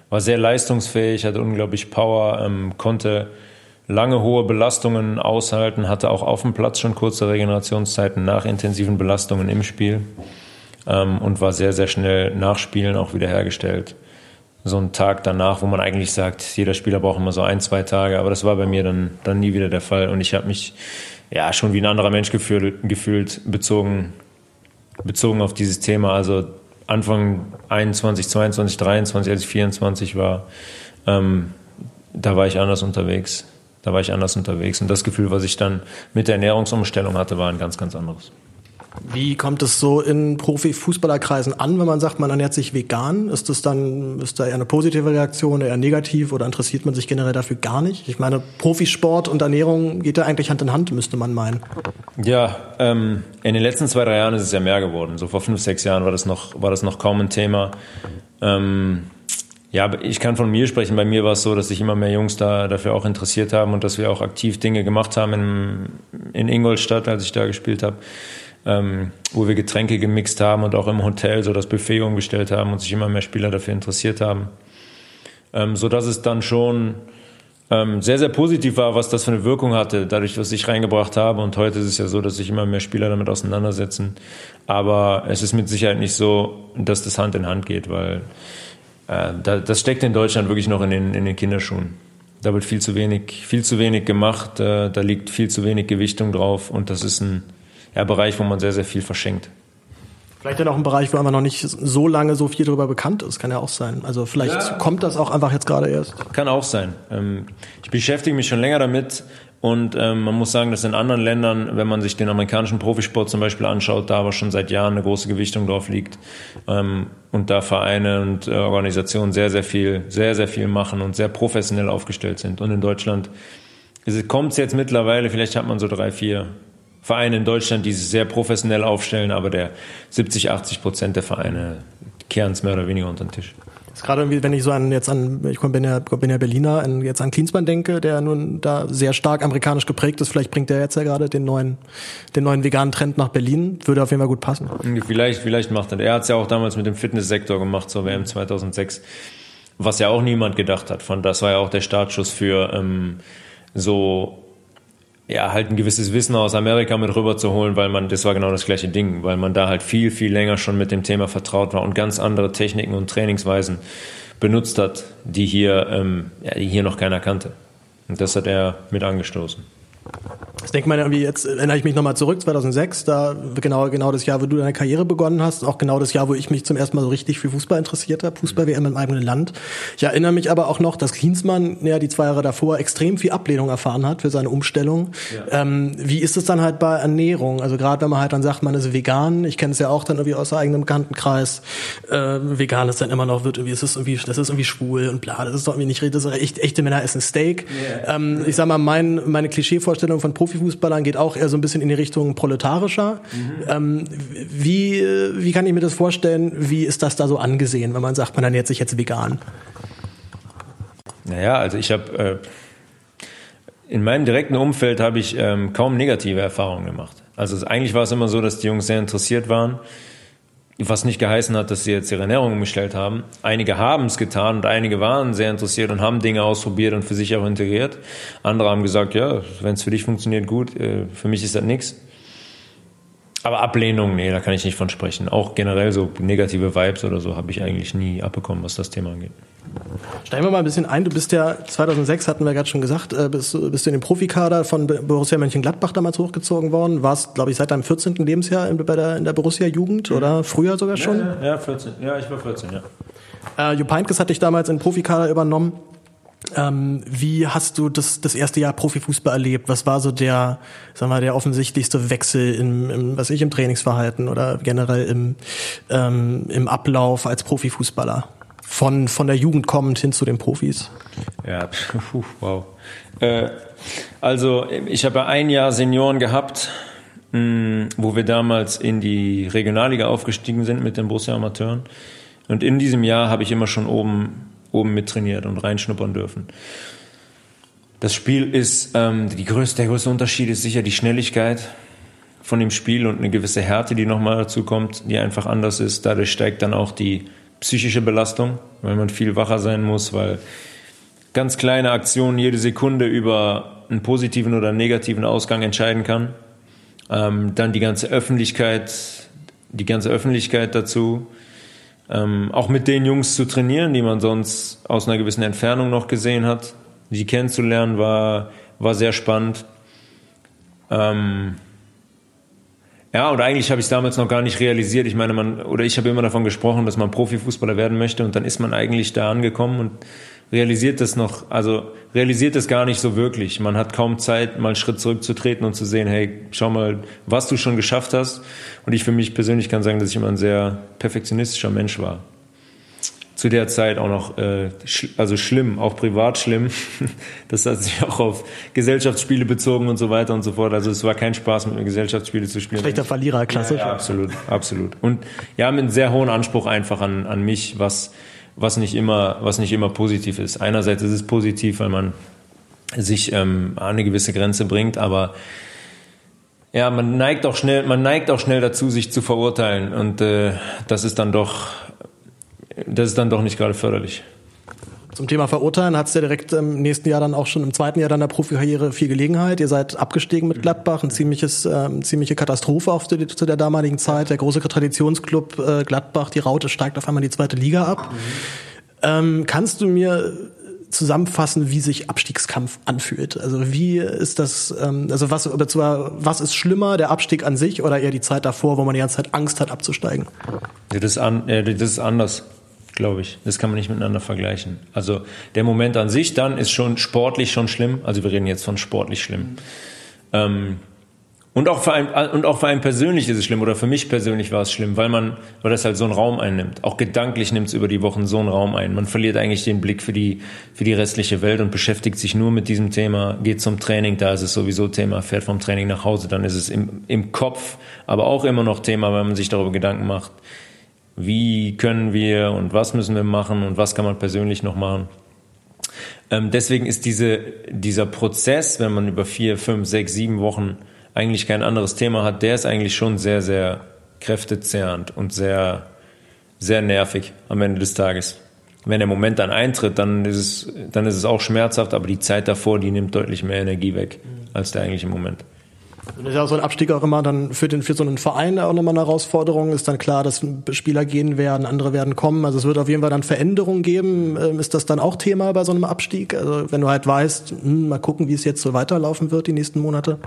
war sehr leistungsfähig, hatte unglaublich Power, ähm, konnte lange hohe Belastungen aushalten, hatte auch auf dem Platz schon kurze Regenerationszeiten nach intensiven Belastungen im Spiel ähm, und war sehr, sehr schnell nach Spielen auch wiederhergestellt so ein Tag danach, wo man eigentlich sagt, jeder Spieler braucht immer so ein, zwei Tage, aber das war bei mir dann, dann nie wieder der Fall und ich habe mich ja schon wie ein anderer Mensch gefühlt, gefühlt bezogen, bezogen auf dieses Thema. Also Anfang 21, 22, 23, als ich 24 war, ähm, da war ich anders unterwegs. Da war ich anders unterwegs. Und das Gefühl, was ich dann mit der Ernährungsumstellung hatte, war ein ganz, ganz anderes. Wie kommt es so in Profifußballerkreisen an, wenn man sagt, man ernährt sich vegan? Ist das dann, ist da eher eine positive Reaktion, eher negativ oder interessiert man sich generell dafür gar nicht? Ich meine, Profisport und Ernährung geht ja eigentlich Hand in Hand, müsste man meinen. Ja, ähm, in den letzten zwei, drei Jahren ist es ja mehr geworden. So vor fünf, sechs Jahren war das noch, war das noch kaum ein Thema. Ähm, ja, ich kann von mir sprechen. Bei mir war es so, dass sich immer mehr Jungs da dafür auch interessiert haben und dass wir auch aktiv Dinge gemacht haben in, in Ingolstadt, als ich da gespielt habe ähm, wo wir Getränke gemixt haben und auch im Hotel so das Buffet umgestellt haben und sich immer mehr Spieler dafür interessiert haben. Ähm, so dass es dann schon ähm, sehr, sehr positiv war, was das für eine Wirkung hatte, dadurch, was ich reingebracht habe. Und heute ist es ja so, dass sich immer mehr Spieler damit auseinandersetzen. Aber es ist mit Sicherheit nicht so, dass das Hand in Hand geht, weil äh, da, das steckt in Deutschland wirklich noch in den, in den Kinderschuhen. Da wird viel zu wenig, viel zu wenig gemacht, äh, da liegt viel zu wenig Gewichtung drauf und das ist ein, ja, Bereich, wo man sehr, sehr viel verschenkt. Vielleicht ja auch ein Bereich, wo einfach noch nicht so lange so viel darüber bekannt ist. Kann ja auch sein. Also vielleicht ja. kommt das auch einfach jetzt gerade erst. Kann auch sein. Ähm, ich beschäftige mich schon länger damit und ähm, man muss sagen, dass in anderen Ländern, wenn man sich den amerikanischen Profisport zum Beispiel anschaut, da aber schon seit Jahren eine große Gewichtung drauf liegt ähm, und da Vereine und äh, Organisationen sehr, sehr viel, sehr, sehr viel machen und sehr professionell aufgestellt sind. Und in Deutschland kommt es jetzt mittlerweile, vielleicht hat man so drei, vier Vereine in Deutschland, die sich sehr professionell aufstellen, aber der 70, 80 Prozent der Vereine kehren es mehr oder weniger unter den Tisch. Das ist gerade irgendwie, wenn ich so an jetzt an, ich bin ja, bin ja Berliner, an, jetzt an Klinsmann denke, der nun da sehr stark amerikanisch geprägt ist. Vielleicht bringt der jetzt ja gerade den neuen, den neuen veganen Trend nach Berlin. Würde auf jeden Fall gut passen. Vielleicht, vielleicht macht er. Er hat es ja auch damals mit dem Fitnesssektor gemacht zur WM 2006, was ja auch niemand gedacht hat. Von das war ja auch der Startschuss für ähm, so ja, halt ein gewisses Wissen aus Amerika mit rüberzuholen, weil man, das war genau das gleiche Ding, weil man da halt viel, viel länger schon mit dem Thema vertraut war und ganz andere Techniken und Trainingsweisen benutzt hat, die hier, ähm, ja, die hier noch keiner kannte. Und das hat er mit angestoßen. Ich denke mal, irgendwie jetzt erinnere ich mich nochmal zurück, 2006, da genau, genau das Jahr, wo du deine Karriere begonnen hast, auch genau das Jahr, wo ich mich zum ersten Mal so richtig für Fußball interessiert habe, Fußball-WM im eigenen Land. Ich erinnere mich aber auch noch, dass Klinsmann ja die zwei Jahre davor extrem viel Ablehnung erfahren hat für seine Umstellung. Ja. Ähm, wie ist es dann halt bei Ernährung? Also gerade wenn man halt dann sagt, man ist vegan, ich kenne es ja auch dann irgendwie aus eigenem Bekanntenkreis, äh, vegan ist dann immer noch, wird irgendwie, es ist irgendwie, das ist irgendwie schwul und bla, das ist doch irgendwie nicht, das ist echt, echte Männer essen Steak. Yeah. Ähm, ich sag mal, mein, meine Klischeevorstellung von Profifußballern geht auch eher so ein bisschen in die Richtung proletarischer. Mhm. Ähm, wie, wie kann ich mir das vorstellen? Wie ist das da so angesehen, wenn man sagt, man ernährt sich jetzt vegan? Naja, also ich habe äh, in meinem direkten Umfeld habe ich ähm, kaum negative Erfahrungen gemacht. Also eigentlich war es immer so, dass die Jungs sehr interessiert waren, was nicht geheißen hat, dass sie jetzt ihre Ernährung umgestellt haben. Einige haben es getan und einige waren sehr interessiert und haben Dinge ausprobiert und für sich auch integriert. Andere haben gesagt, ja, wenn es für dich funktioniert, gut, äh, für mich ist das nichts. Aber Ablehnung, nee, da kann ich nicht von sprechen. Auch generell so negative Vibes oder so habe ich eigentlich nie abbekommen, was das Thema angeht. Steigen wir mal ein bisschen ein. Du bist ja 2006, hatten wir gerade schon gesagt, äh, bist, bist du in den Profikader von Borussia Mönchengladbach damals hochgezogen worden. Warst, glaube ich, seit deinem 14. Lebensjahr in, bei der, in der Borussia-Jugend oder früher sogar schon? Ja, ja, 14. Ja, ich war 14, ja. Äh, Jupp Heynckes hat dich damals in den Profikader übernommen. Ähm, wie hast du das, das erste Jahr Profifußball erlebt? Was war so der, sagen wir, der offensichtlichste Wechsel im, im was ich, im Trainingsverhalten oder generell im, ähm, im Ablauf als Profifußballer? Von, von der Jugend kommend hin zu den Profis? Ja, wow. Äh, also, ich habe ein Jahr Senioren gehabt, mh, mm, wo wir damals in die Regionalliga aufgestiegen sind mit den Borussia Amateuren. Und in diesem Jahr habe ich immer schon oben oben mittrainiert und reinschnuppern dürfen. Das Spiel ist, ähm, die größte, der größte Unterschied ist sicher die Schnelligkeit von dem Spiel und eine gewisse Härte, die nochmal dazu kommt, die einfach anders ist. Dadurch steigt dann auch die psychische Belastung, weil man viel wacher sein muss, weil ganz kleine Aktionen jede Sekunde über einen positiven oder negativen Ausgang entscheiden kann. Ähm, dann die ganze Öffentlichkeit, die ganze Öffentlichkeit dazu, ähm, auch mit den Jungs zu trainieren, die man sonst aus einer gewissen Entfernung noch gesehen hat. Die kennenzulernen war, war sehr spannend. Ähm, ja, und eigentlich habe ich es damals noch gar nicht realisiert. Ich meine, man, oder ich habe immer davon gesprochen, dass man Profifußballer werden möchte und dann ist man eigentlich da angekommen und realisiert das noch, also realisiert das gar nicht so wirklich. Man hat kaum Zeit, mal einen Schritt zurückzutreten und zu sehen, hey, schau mal, was du schon geschafft hast. Und ich für mich persönlich kann sagen, dass ich immer ein sehr perfektionistischer Mensch war. Zu der Zeit auch noch, äh, sch also schlimm, auch privat schlimm. Das hat sich auch auf Gesellschaftsspiele bezogen und so weiter und so fort. Also es war kein Spaß, mit mir Gesellschaftsspiele zu spielen. Schlechter Verlierer, klassisch. Ja, ja, absolut, absolut. Und ja, mit einem sehr hohen Anspruch einfach an, an mich, was was nicht immer, was nicht immer positiv ist. Einerseits ist es positiv, weil man sich ähm, an eine gewisse Grenze bringt, aber ja, man neigt auch schnell, man neigt auch schnell dazu, sich zu verurteilen und äh, das ist dann doch, das ist dann doch nicht gerade förderlich. Zum Thema Verurteilen hat es ja direkt im nächsten Jahr dann auch schon im zweiten Jahr deiner Profikarriere viel Gelegenheit. Ihr seid abgestiegen mit Gladbach, ein ziemliches, ähm, ziemliche Katastrophe auch zu, zu, der damaligen Zeit. Der große Traditionsclub äh, Gladbach, die Raute steigt auf einmal in die zweite Liga ab. Mhm. Ähm, kannst du mir zusammenfassen, wie sich Abstiegskampf anfühlt? Also wie ist das, ähm, also was, was ist schlimmer, der Abstieg an sich oder eher die Zeit davor, wo man die ganze Zeit Angst hat abzusteigen? Ja, das, ist an, äh, das ist anders glaube ich. Das kann man nicht miteinander vergleichen. Also der Moment an sich dann ist schon sportlich schon schlimm. Also wir reden jetzt von sportlich schlimm. Mhm. Ähm, und auch, für einen, und auch für einen persönlich ist es schlimm, oder für mich persönlich war es schlimm, weil man, weil das halt so einen Raum einnimmt. Auch gedanklich nimmt es über die Wochen so einen Raum ein. Man verliert eigentlich den Blick für die, für die restliche Welt und beschäftigt sich nur mit diesem Thema, geht zum Training, da ist es sowieso Thema, fährt vom Training nach Hause, dann ist es im, im Kopf, aber auch immer noch Thema, weil man sich darüber Gedanken macht, wie können wir und was müssen wir machen und was kann man persönlich noch machen. Ähm, deswegen ist diese, dieser Prozess, wenn man über vier, fünf, sechs, sieben Wochen eigentlich kein anderes Thema hat, der ist eigentlich schon sehr, sehr kräftezehrend und sehr, sehr nervig am Ende des Tages. Wenn der Moment dann eintritt, dann ist es, dann ist es auch schmerzhaft, aber die Zeit davor, die nimmt deutlich mehr Energie weg als der eigentliche Moment. Das ist ja so ein Abstieg auch immer dann für, den, für so einen Verein auch nochmal eine Herausforderung. Ist dann klar, dass Spieler gehen werden, andere werden kommen. Also es wird auf jeden Fall dann Veränderungen geben. Ähm, ist das dann auch Thema bei so einem Abstieg? Also wenn du halt weißt, hm, mal gucken, wie es jetzt so weiterlaufen wird die nächsten Monate.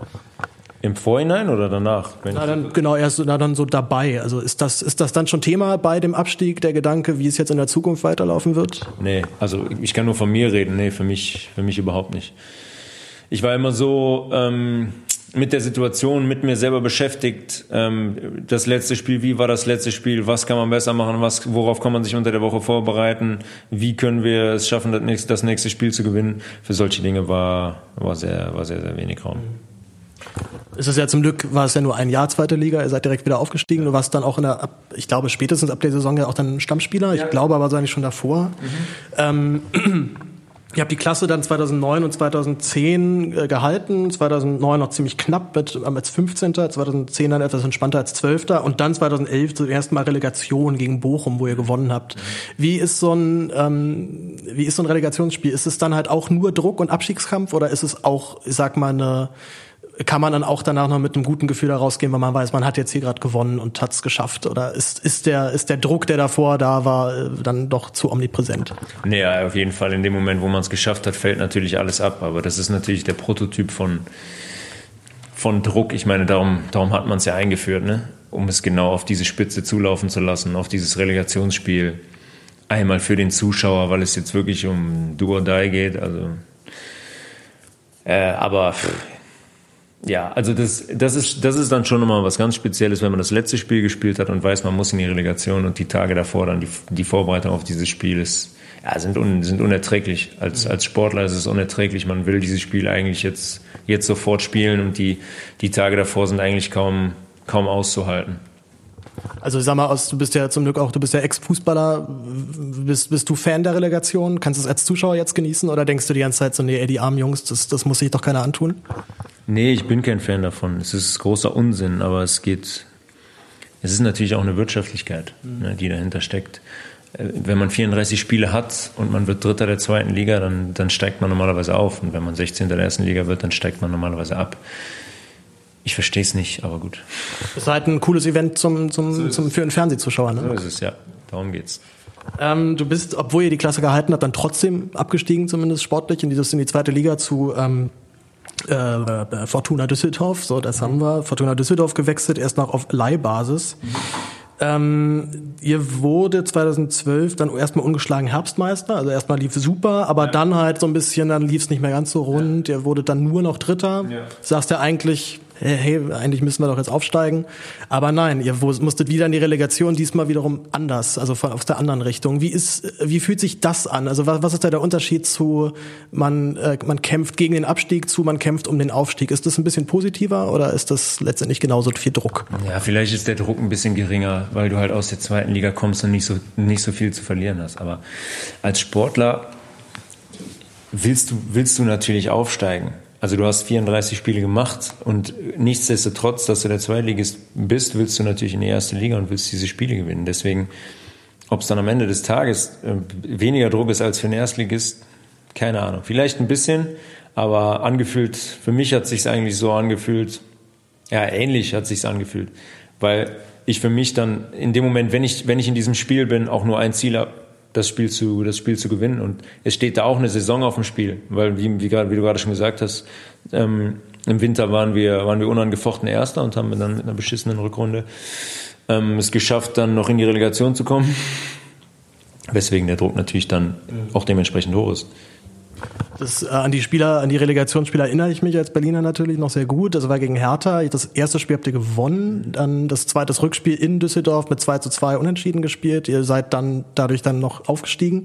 Im Vorhinein oder danach? na, dann, genau, erst na, dann so dabei. Also ist das, ist das dann schon Thema bei dem Abstieg, der Gedanke, wie es jetzt in der Zukunft weiterlaufen wird? Nee, also ich kann nur von mir reden. Nee, für mich, für mich überhaupt nicht. Ich war immer so, ähm, mit der Situation, mit mir selber beschäftigt. Ähm, das letzte Spiel, wie war das letzte Spiel? Was kann man besser machen? Was, worauf kann man sich unter der Woche vorbereiten? Wie können wir es schaffen, das nächste, das nächste Spiel zu gewinnen? Für solche Dinge war, war, sehr, war sehr, sehr wenig Raum. Es ist ja zum Glück, war es ja nur ein Jahr zweite Liga, ihr seid direkt wieder aufgestiegen. Du warst dann auch in der, ich glaube spätestens ab der Saison ja auch dann Stammspieler. Ich ja. glaube aber so eigentlich schon davor. Mhm. Ähm, Ihr habt die Klasse dann 2009 und 2010 äh, gehalten, 2009 noch ziemlich knapp mit, äh, als 15., 2010 dann etwas entspannter als 12. und dann 2011 zum ersten Mal Relegation gegen Bochum, wo ihr gewonnen habt. Wie ist so ein, ähm, wie ist so ein Relegationsspiel? Ist es dann halt auch nur Druck und Abstiegskampf oder ist es auch, ich sag mal, eine kann man dann auch danach noch mit einem guten Gefühl da rausgehen, weil man weiß, man hat jetzt hier gerade gewonnen und hat es geschafft? Oder ist, ist, der, ist der Druck, der davor da war, äh, dann doch zu omnipräsent? Nee, auf jeden Fall. In dem Moment, wo man es geschafft hat, fällt natürlich alles ab. Aber das ist natürlich der Prototyp von, von Druck. Ich meine, darum, darum hat man es ja eingeführt, ne? um es genau auf diese Spitze zulaufen zu lassen, auf dieses Relegationsspiel. Einmal für den Zuschauer, weil es jetzt wirklich um Do or Die geht. Also, äh, aber ja, also das, das, ist, das ist dann schon nochmal was ganz Spezielles, wenn man das letzte Spiel gespielt hat und weiß, man muss in die Relegation und die Tage davor dann die, die Vorbereitung auf dieses Spiel ist, ja, sind, un, sind unerträglich. Als, als Sportler ist es unerträglich. Man will dieses Spiel eigentlich jetzt, jetzt sofort spielen und die, die Tage davor sind eigentlich kaum, kaum auszuhalten. Also sag mal, aus, du bist ja zum Glück auch, du bist ja Ex-Fußballer. Bist, bist du Fan der Relegation? Kannst du es als Zuschauer jetzt genießen oder denkst du die ganze Zeit so, nee, ey, die armen Jungs, das, das muss sich doch keiner antun? Nee, ich bin kein Fan davon. Es ist großer Unsinn, aber es geht. Es ist natürlich auch eine Wirtschaftlichkeit, mhm. ne, die dahinter steckt. Äh, wenn man 34 Spiele hat und man wird Dritter der zweiten Liga, dann, dann steigt man normalerweise auf. Und wenn man 16. der ersten Liga wird, dann steigt man normalerweise ab. Ich verstehe es nicht, aber gut. Das ist halt ein cooles Event zum, zum, so zum, für einen Fernsehzuschauer. Ne? So ist es, ja. Darum geht's. Ähm, du bist, obwohl ihr die Klasse gehalten habt, dann trotzdem abgestiegen, zumindest sportlich, in, dieses, in die zweite Liga zu ähm, äh, Fortuna Düsseldorf, so das haben wir. Fortuna Düsseldorf gewechselt, erst noch auf Leihbasis. Ähm, ihr wurde 2012 dann erstmal ungeschlagen Herbstmeister, also erstmal lief super, aber ja. dann halt so ein bisschen, dann lief es nicht mehr ganz so rund. Ja. Ihr wurde dann nur noch Dritter. Ja. Sagst ja eigentlich, hey, eigentlich müssen wir doch jetzt aufsteigen. Aber nein, ihr musstet wieder in die Relegation, diesmal wiederum anders, also aus der anderen Richtung. Wie ist, wie fühlt sich das an? Also was, was ist da der Unterschied zu, man, äh, man kämpft gegen den Abstieg zu, man kämpft um den Aufstieg? Ist das ein bisschen positiver oder ist das letztendlich genauso viel Druck? Ja, vielleicht ist der Druck ein bisschen geringer, weil du halt aus der zweiten Liga kommst und nicht so, nicht so viel zu verlieren hast. Aber als Sportler willst du, willst du natürlich aufsteigen. Also du hast 34 Spiele gemacht und nichtsdestotrotz, dass du der Zweitligist bist, willst du natürlich in die erste Liga und willst diese Spiele gewinnen. Deswegen, ob es dann am Ende des Tages äh, weniger Druck ist als für einen Erstligist, keine Ahnung. Vielleicht ein bisschen, aber angefühlt, für mich hat sich eigentlich so angefühlt, ja, ähnlich hat sich angefühlt, weil ich für mich dann in dem Moment, wenn ich, wenn ich in diesem Spiel bin, auch nur ein Ziel habe, das Spiel zu, das Spiel zu gewinnen. Und es steht da auch eine Saison auf dem Spiel, weil, wie, wie, wie du gerade schon gesagt hast, ähm, im Winter waren wir, waren wir unangefochten Erster und haben dann mit einer beschissenen Rückrunde ähm, es geschafft, dann noch in die Relegation zu kommen. Weswegen der Druck natürlich dann auch dementsprechend hoch ist. Das, äh, an die Spieler, an die Relegationsspieler erinnere ich mich als Berliner natürlich noch sehr gut. Das war gegen Hertha. Das erste Spiel habt ihr gewonnen, dann das zweite Rückspiel in Düsseldorf mit 2 zu 2 unentschieden gespielt. Ihr seid dann dadurch dann noch aufgestiegen.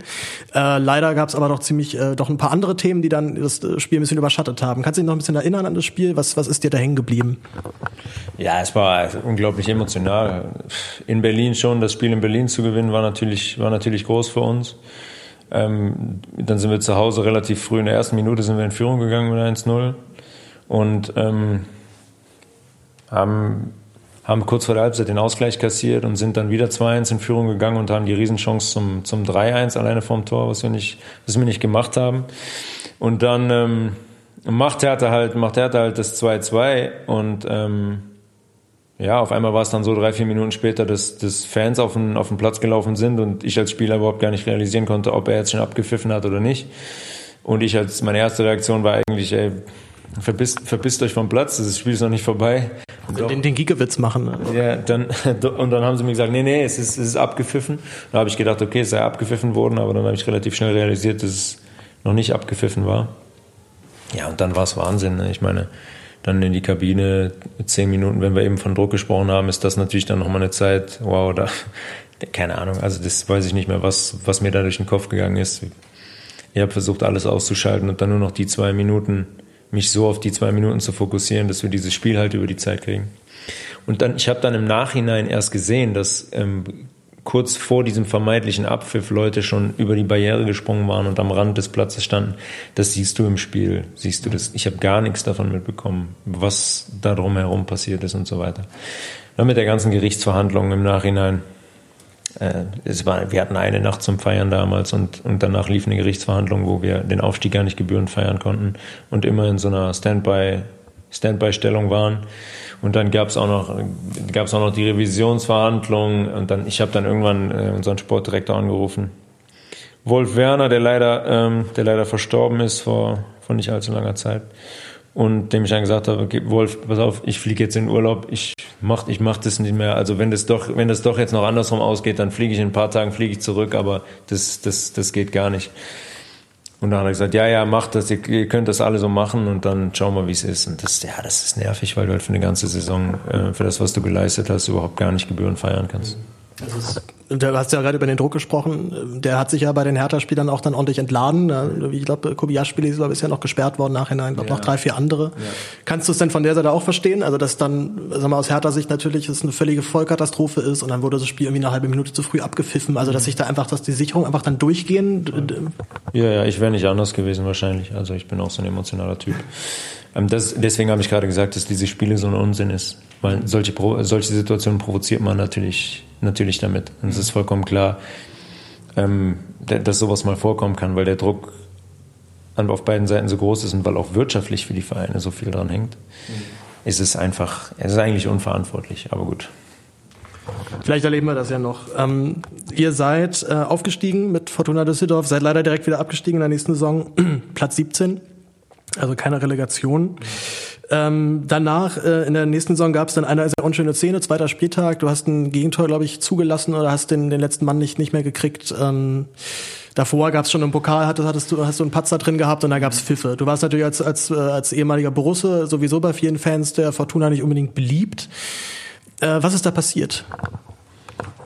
Äh, leider gab es aber doch ziemlich äh, doch ein paar andere Themen, die dann das Spiel ein bisschen überschattet haben. Kannst du dich noch ein bisschen erinnern an das Spiel? Was, was ist dir da hängen geblieben? Ja, es war unglaublich emotional. In Berlin schon, das Spiel in Berlin zu gewinnen, war natürlich, war natürlich groß für uns. Ähm, dann sind wir zu Hause relativ früh in der ersten Minute sind wir in Führung gegangen mit 1-0 und ähm, haben, haben kurz vor der Halbzeit den Ausgleich kassiert und sind dann wieder 2-1 in Führung gegangen und haben die Riesenchance zum, zum 3-1 alleine vorm Tor, was wir nicht, was wir nicht gemacht haben. Und dann ähm, macht Hertha halt, macht Hertha halt das 2-2 und ähm, ja, auf einmal war es dann so drei, vier Minuten später, dass, dass Fans auf den, auf den Platz gelaufen sind und ich als Spieler überhaupt gar nicht realisieren konnte, ob er jetzt schon abgepfiffen hat oder nicht. Und ich als, meine erste Reaktion war eigentlich, ey, verpisst, verpisst euch vom Platz, das Spiel ist noch nicht vorbei. Doch, den, den Giegewitz machen. Ne? Ja, dann, und dann haben sie mir gesagt, nee, nee, es ist, es ist abgepfiffen. Da habe ich gedacht, okay, es sei abgepfiffen worden, aber dann habe ich relativ schnell realisiert, dass es noch nicht abgepfiffen war. Ja, und dann war es Wahnsinn. Ne? Ich meine, dann in die Kabine, zehn Minuten, wenn wir eben von Druck gesprochen haben, ist das natürlich dann nochmal eine Zeit, wow, da, keine Ahnung, also das weiß ich nicht mehr, was, was mir da durch den Kopf gegangen ist. Ich habe versucht, alles auszuschalten und dann nur noch die zwei Minuten, mich so auf die zwei Minuten zu fokussieren, dass wir dieses Spiel halt über die Zeit kriegen. Und dann, ich habe dann im Nachhinein erst gesehen, dass ähm, kurz vor diesem vermeintlichen Abpfiff Leute schon über die Barriere gesprungen waren und am Rand des Platzes standen. Das siehst du im Spiel, siehst du das. Ich habe gar nichts davon mitbekommen, was da drumherum passiert ist und so weiter. Dann mit der ganzen Gerichtsverhandlung im Nachhinein. Äh, es war, wir hatten eine Nacht zum Feiern damals und, und danach lief eine Gerichtsverhandlung, wo wir den Aufstieg gar nicht gebührend feiern konnten und immer in so einer Standby, Standby-Stellung waren. Und dann gab es auch noch gab es auch noch die Revisionsverhandlungen und dann ich habe dann irgendwann äh, unseren Sportdirektor angerufen. Wolf Werner, der leider ähm, der leider verstorben ist vor vor nicht allzu langer Zeit und dem ich dann gesagt habe, okay, Wolf, pass auf, ich fliege jetzt in Urlaub, ich mach ich mach das nicht mehr. Also wenn das doch wenn das doch jetzt noch andersrum ausgeht, dann fliege ich in ein paar Tagen fliege ich zurück, aber das das das geht gar nicht. Und dann hat er gesagt, ja, ja, macht das, ihr, könnt das alle so machen und dann schauen wir, wie es ist. Und das, ja, das ist nervig, weil du halt für eine ganze Saison, äh, für das, was du geleistet hast, überhaupt gar nicht Gebühren feiern kannst. Also Du hast ja gerade über den Druck gesprochen. Der hat sich ja bei den Hertha-Spielern auch dann ordentlich entladen. Ich glaube, Kobiaschwili ist, ist ja noch gesperrt worden nachhinein. Ich glaube, ja. noch drei, vier andere. Ja. Kannst du es denn von der Seite auch verstehen? Also, dass dann, sagen wir aus Hertha-Sicht natürlich es eine völlige Vollkatastrophe ist und dann wurde das Spiel irgendwie eine halbe Minute zu früh abgepfiffen. Also, dass sich da einfach, dass die Sicherung einfach dann durchgehen. Ja, ja, ich wäre nicht anders gewesen wahrscheinlich. Also, ich bin auch so ein emotionaler Typ. Ähm, das, deswegen habe ich gerade gesagt, dass diese Spiele so ein Unsinn ist. Weil solche, solche Situationen provoziert man natürlich natürlich damit. Und es ist vollkommen klar, ähm, dass sowas mal vorkommen kann, weil der Druck auf beiden Seiten so groß ist und weil auch wirtschaftlich für die Vereine so viel dran hängt, mhm. ist es einfach, es ist eigentlich unverantwortlich, aber gut. Vielleicht erleben wir das ja noch. Ähm, ihr seid äh, aufgestiegen mit Fortuna Düsseldorf, seid leider direkt wieder abgestiegen in der nächsten Saison, Platz 17, also keine Relegation. Mhm. Ähm, danach, äh, in der nächsten Saison gab es dann eine sehr unschöne Szene, zweiter Spieltag. Du hast ein Gegentor, glaube ich, zugelassen oder hast den, den letzten Mann nicht, nicht mehr gekriegt. Ähm, davor gab es schon im Pokal, hattest, hattest du, hast du einen Patzer drin gehabt und da gab es Pfiffe. Du warst natürlich als, als, äh, als ehemaliger Borusse sowieso bei vielen Fans der Fortuna nicht unbedingt beliebt. Äh, was ist da passiert?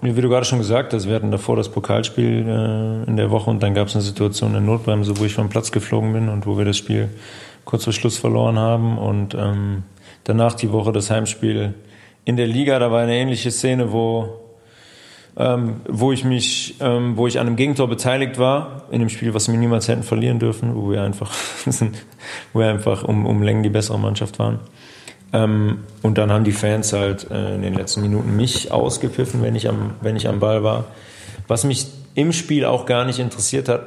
Wie du gerade schon gesagt hast, wir hatten davor das Pokalspiel äh, in der Woche und dann gab es eine Situation in Notbremse, wo ich vom Platz geflogen bin und wo wir das Spiel kurz vor Schluss verloren haben. Und ähm, danach die Woche das Heimspiel in der Liga. Da war eine ähnliche Szene, wo, ähm, wo ich mich, ähm, wo ich an einem Gegentor beteiligt war, in dem Spiel, was wir niemals hätten verlieren dürfen, wo wir einfach, wo wir einfach um, um Längen die bessere Mannschaft waren. Ähm, und dann haben die Fans halt äh, in den letzten Minuten mich ausgepfiffen, wenn ich am, wenn ich am Ball war. Was mich im Spiel auch gar nicht interessiert hat,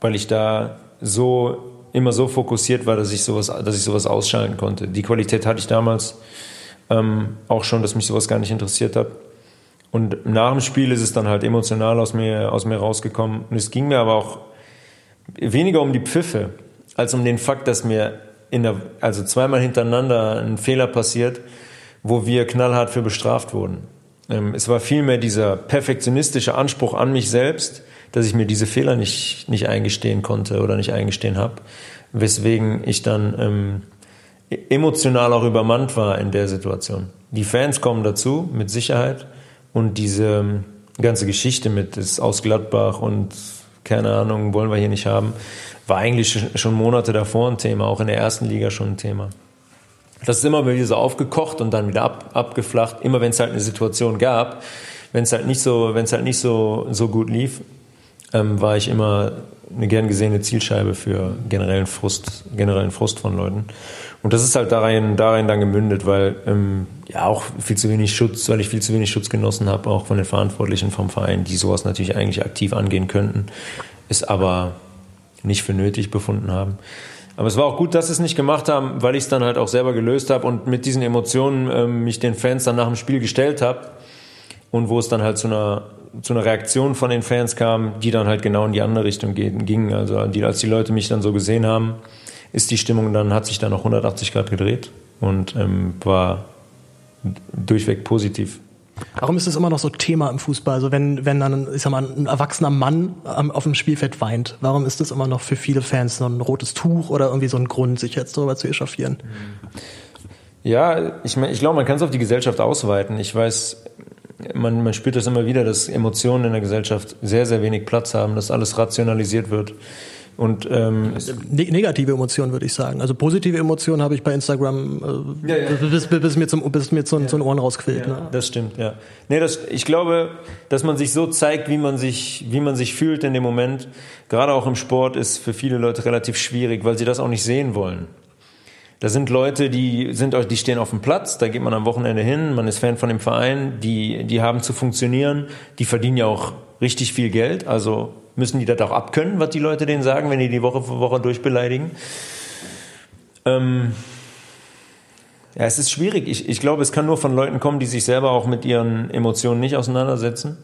weil ich da so immer so fokussiert war, dass ich sowas, dass ich sowas ausschalten konnte. Die Qualität hatte ich damals ähm, auch schon, dass mich sowas gar nicht interessiert hat. Und nach dem Spiel ist es dann halt emotional aus mir, aus mir rausgekommen. Und es ging mir aber auch weniger um die Pfiffe, als um den Fakt, dass mir in der, also zweimal hintereinander ein Fehler passiert, wo wir knallhart für bestraft wurden. Ähm, es war vielmehr dieser perfektionistische Anspruch an mich selbst, dass ich mir diese Fehler nicht, nicht eingestehen konnte oder nicht eingestehen habe, weswegen ich dann ähm, emotional auch übermannt war in der Situation. Die Fans kommen dazu, mit Sicherheit, und diese ähm, ganze Geschichte mit ist aus Gladbach und keine Ahnung, wollen wir hier nicht haben, war eigentlich schon Monate davor ein Thema, auch in der ersten Liga schon ein Thema. Das ist immer wieder so aufgekocht und dann wieder ab, abgeflacht, immer wenn es halt eine Situation gab, wenn es halt nicht so, wenn es halt nicht so, so gut lief, ähm, war ich immer eine gern gesehene Zielscheibe für generellen Frust, generellen Frust von Leuten. Und das ist halt darin, darin dann gemündet, weil ähm, ja auch viel zu wenig Schutz, weil ich viel zu wenig Schutz genossen habe, auch von den Verantwortlichen vom Verein, die sowas natürlich eigentlich aktiv angehen könnten, es aber nicht für nötig befunden haben. Aber es war auch gut, dass sie es nicht gemacht haben, weil ich es dann halt auch selber gelöst habe und mit diesen Emotionen ähm, mich den Fans dann nach dem Spiel gestellt habe und wo es dann halt zu einer zu einer Reaktion von den Fans kam, die dann halt genau in die andere Richtung ging. Also die, als die Leute mich dann so gesehen haben, ist die Stimmung dann, hat sich dann noch 180 Grad gedreht und ähm, war durchweg positiv. Warum ist es immer noch so Thema im Fußball? Also wenn, wenn dann, ich sag mal, ein erwachsener Mann auf dem Spielfeld weint, warum ist das immer noch für viele Fans so ein rotes Tuch oder irgendwie so ein Grund, sich jetzt darüber zu echauffieren? Ja, ich, ich glaube, man kann es auf die Gesellschaft ausweiten. Ich weiß, man, man spürt das immer wieder, dass Emotionen in der Gesellschaft sehr, sehr wenig Platz haben, dass alles rationalisiert wird, Und ähm, ne negative Emotionen würde ich sagen. Also positive Emotionen habe ich bei Instagram, äh, ja, ja. Bis, bis, mir zum bis mir zu, ja. zu den Ohren rausquillt. Ja, ne? Das stimmt, ja. Nee, das, ich glaube, dass man sich so zeigt, wie man sich, wie man sich fühlt in dem Moment, gerade auch im Sport, ist für viele Leute relativ schwierig, weil sie das auch nicht sehen wollen. Da sind Leute, die sind, die stehen auf dem Platz, da geht man am Wochenende hin, man ist Fan von dem Verein, die, die haben zu funktionieren, die verdienen ja auch richtig viel Geld, also müssen die das auch abkönnen, was die Leute denen sagen, wenn die die Woche für Woche durchbeleidigen. Ähm ja, es ist schwierig. Ich, ich glaube, es kann nur von Leuten kommen, die sich selber auch mit ihren Emotionen nicht auseinandersetzen,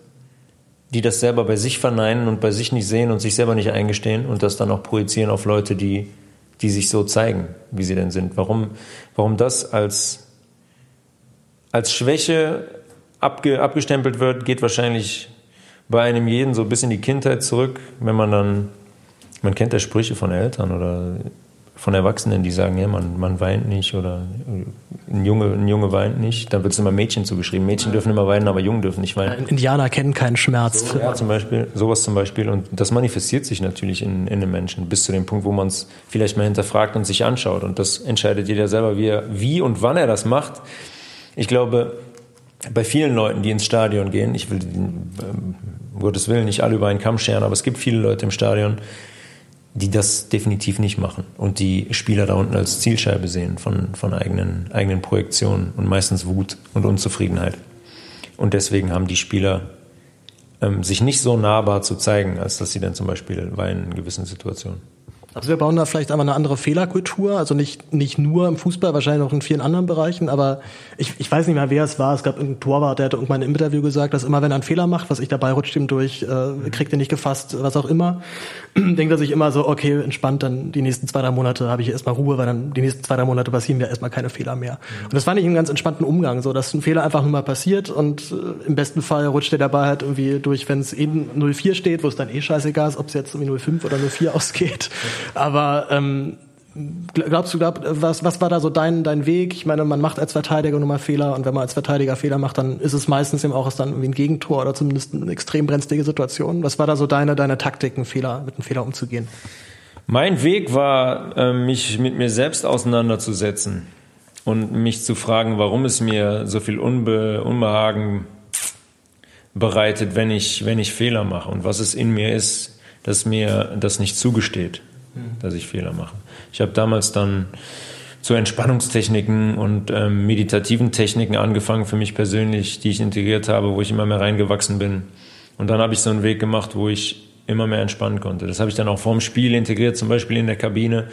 die das selber bei sich verneinen und bei sich nicht sehen und sich selber nicht eingestehen und das dann auch projizieren auf Leute, die, die sich so zeigen, wie sie denn sind. Warum, warum das als, als Schwäche abge, abgestempelt wird, geht wahrscheinlich bei einem jeden so bis in die Kindheit zurück, wenn man dann, man kennt ja Sprüche von Eltern oder von Erwachsenen, die sagen, ja, man, man weint nicht oder ein Junge, ein Junge weint nicht. Dann wird es immer Mädchen zugeschrieben. Mädchen dürfen immer weinen, aber Jungen dürfen nicht weinen. Indianer kennen keinen Schmerz. So, ja, zum Beispiel, sowas zum Beispiel. Und das manifestiert sich natürlich in, in den Menschen bis zu dem Punkt, wo man es vielleicht mal hinterfragt und sich anschaut. Und das entscheidet jeder selber, wie, er, wie und wann er das macht. Ich glaube, bei vielen Leuten, die ins Stadion gehen, ich will ähm, um Gottes Willen nicht alle über einen Kamm scheren, aber es gibt viele Leute im Stadion, die das definitiv nicht machen und die Spieler da unten als Zielscheibe sehen von, von eigenen, eigenen Projektionen und meistens Wut und Unzufriedenheit. Und deswegen haben die Spieler ähm, sich nicht so nahbar zu zeigen, als dass sie dann zum Beispiel weinen in gewissen Situationen. Also wir bauen da vielleicht einmal eine andere Fehlerkultur, also nicht, nicht nur im Fußball, wahrscheinlich auch in vielen anderen Bereichen, aber ich, ich weiß nicht mehr, wer es war. Es gab einen Torwart, der hat irgendwann im Interview gesagt, dass immer wenn er einen Fehler macht, was ich dabei rutscht ihm durch, äh, kriegt er nicht gefasst, was auch immer, denkt er sich immer so, okay, entspannt, dann die nächsten zwei, drei Monate habe ich erstmal Ruhe, weil dann die nächsten zwei, drei Monate passieren mir erstmal keine Fehler mehr. Und das fand ich einen ganz entspannten Umgang, so dass ein Fehler einfach nur mal passiert und äh, im besten Fall rutscht er dabei halt irgendwie durch, wenn es eben 04 steht, wo es dann eh scheißegal ist, ob es jetzt irgendwie 05 oder 04 ausgeht. Aber ähm, glaubst du, glaub, was, was war da so dein, dein Weg? Ich meine, man macht als Verteidiger nur mal Fehler und wenn man als Verteidiger Fehler macht, dann ist es meistens eben auch dann irgendwie ein Gegentor oder zumindest eine extrem brenzlige Situation. Was war da so deine, deine Taktik, einen Fehler, mit einem Fehler umzugehen? Mein Weg war, ähm, mich mit mir selbst auseinanderzusetzen und mich zu fragen, warum es mir so viel Unbe Unbehagen bereitet, wenn ich, wenn ich Fehler mache und was es in mir ist, dass mir das nicht zugesteht dass ich Fehler mache. Ich habe damals dann zu Entspannungstechniken und ähm, meditativen Techniken angefangen für mich persönlich, die ich integriert habe, wo ich immer mehr reingewachsen bin. Und dann habe ich so einen Weg gemacht, wo ich immer mehr entspannen konnte. Das habe ich dann auch vorm Spiel integriert, zum Beispiel in der Kabine,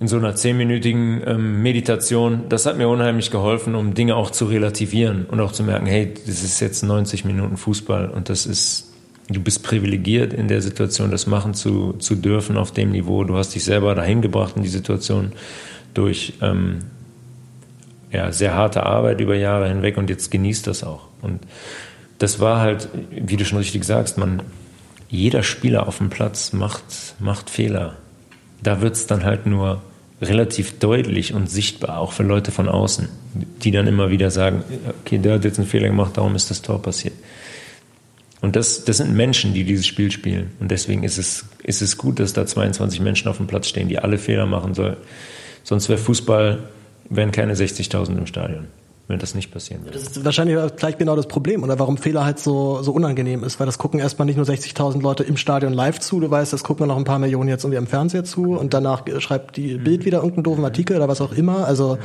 in so einer zehnminütigen ähm, Meditation. Das hat mir unheimlich geholfen, um Dinge auch zu relativieren und auch zu merken, hey, das ist jetzt 90 Minuten Fußball und das ist du bist privilegiert in der Situation, das machen zu, zu dürfen auf dem Niveau. Du hast dich selber dahin gebracht in die Situation durch ähm, ja, sehr harte Arbeit über Jahre hinweg und jetzt genießt das auch. Und das war halt, wie du schon richtig sagst, man, jeder Spieler auf dem Platz macht, macht Fehler. Da wird es dann halt nur relativ deutlich und sichtbar, auch für Leute von außen, die dann immer wieder sagen, okay, der hat jetzt einen Fehler gemacht, darum ist das Tor passiert. Und das, das sind Menschen, die dieses Spiel spielen. Und deswegen ist es, ist es gut, dass da 22 Menschen auf dem Platz stehen, die alle Fehler machen sollen. Sonst wäre Fußball, wären keine 60.000 im Stadion wenn das nicht passieren würde. Das ist wahrscheinlich gleich genau das Problem oder warum Fehler halt so, so unangenehm ist, weil das gucken erstmal nicht nur 60.000 Leute im Stadion live zu, du weißt, das gucken noch ein paar Millionen jetzt irgendwie am Fernseher zu und danach schreibt die Bild wieder irgendeinen doofen Artikel oder was auch immer. Also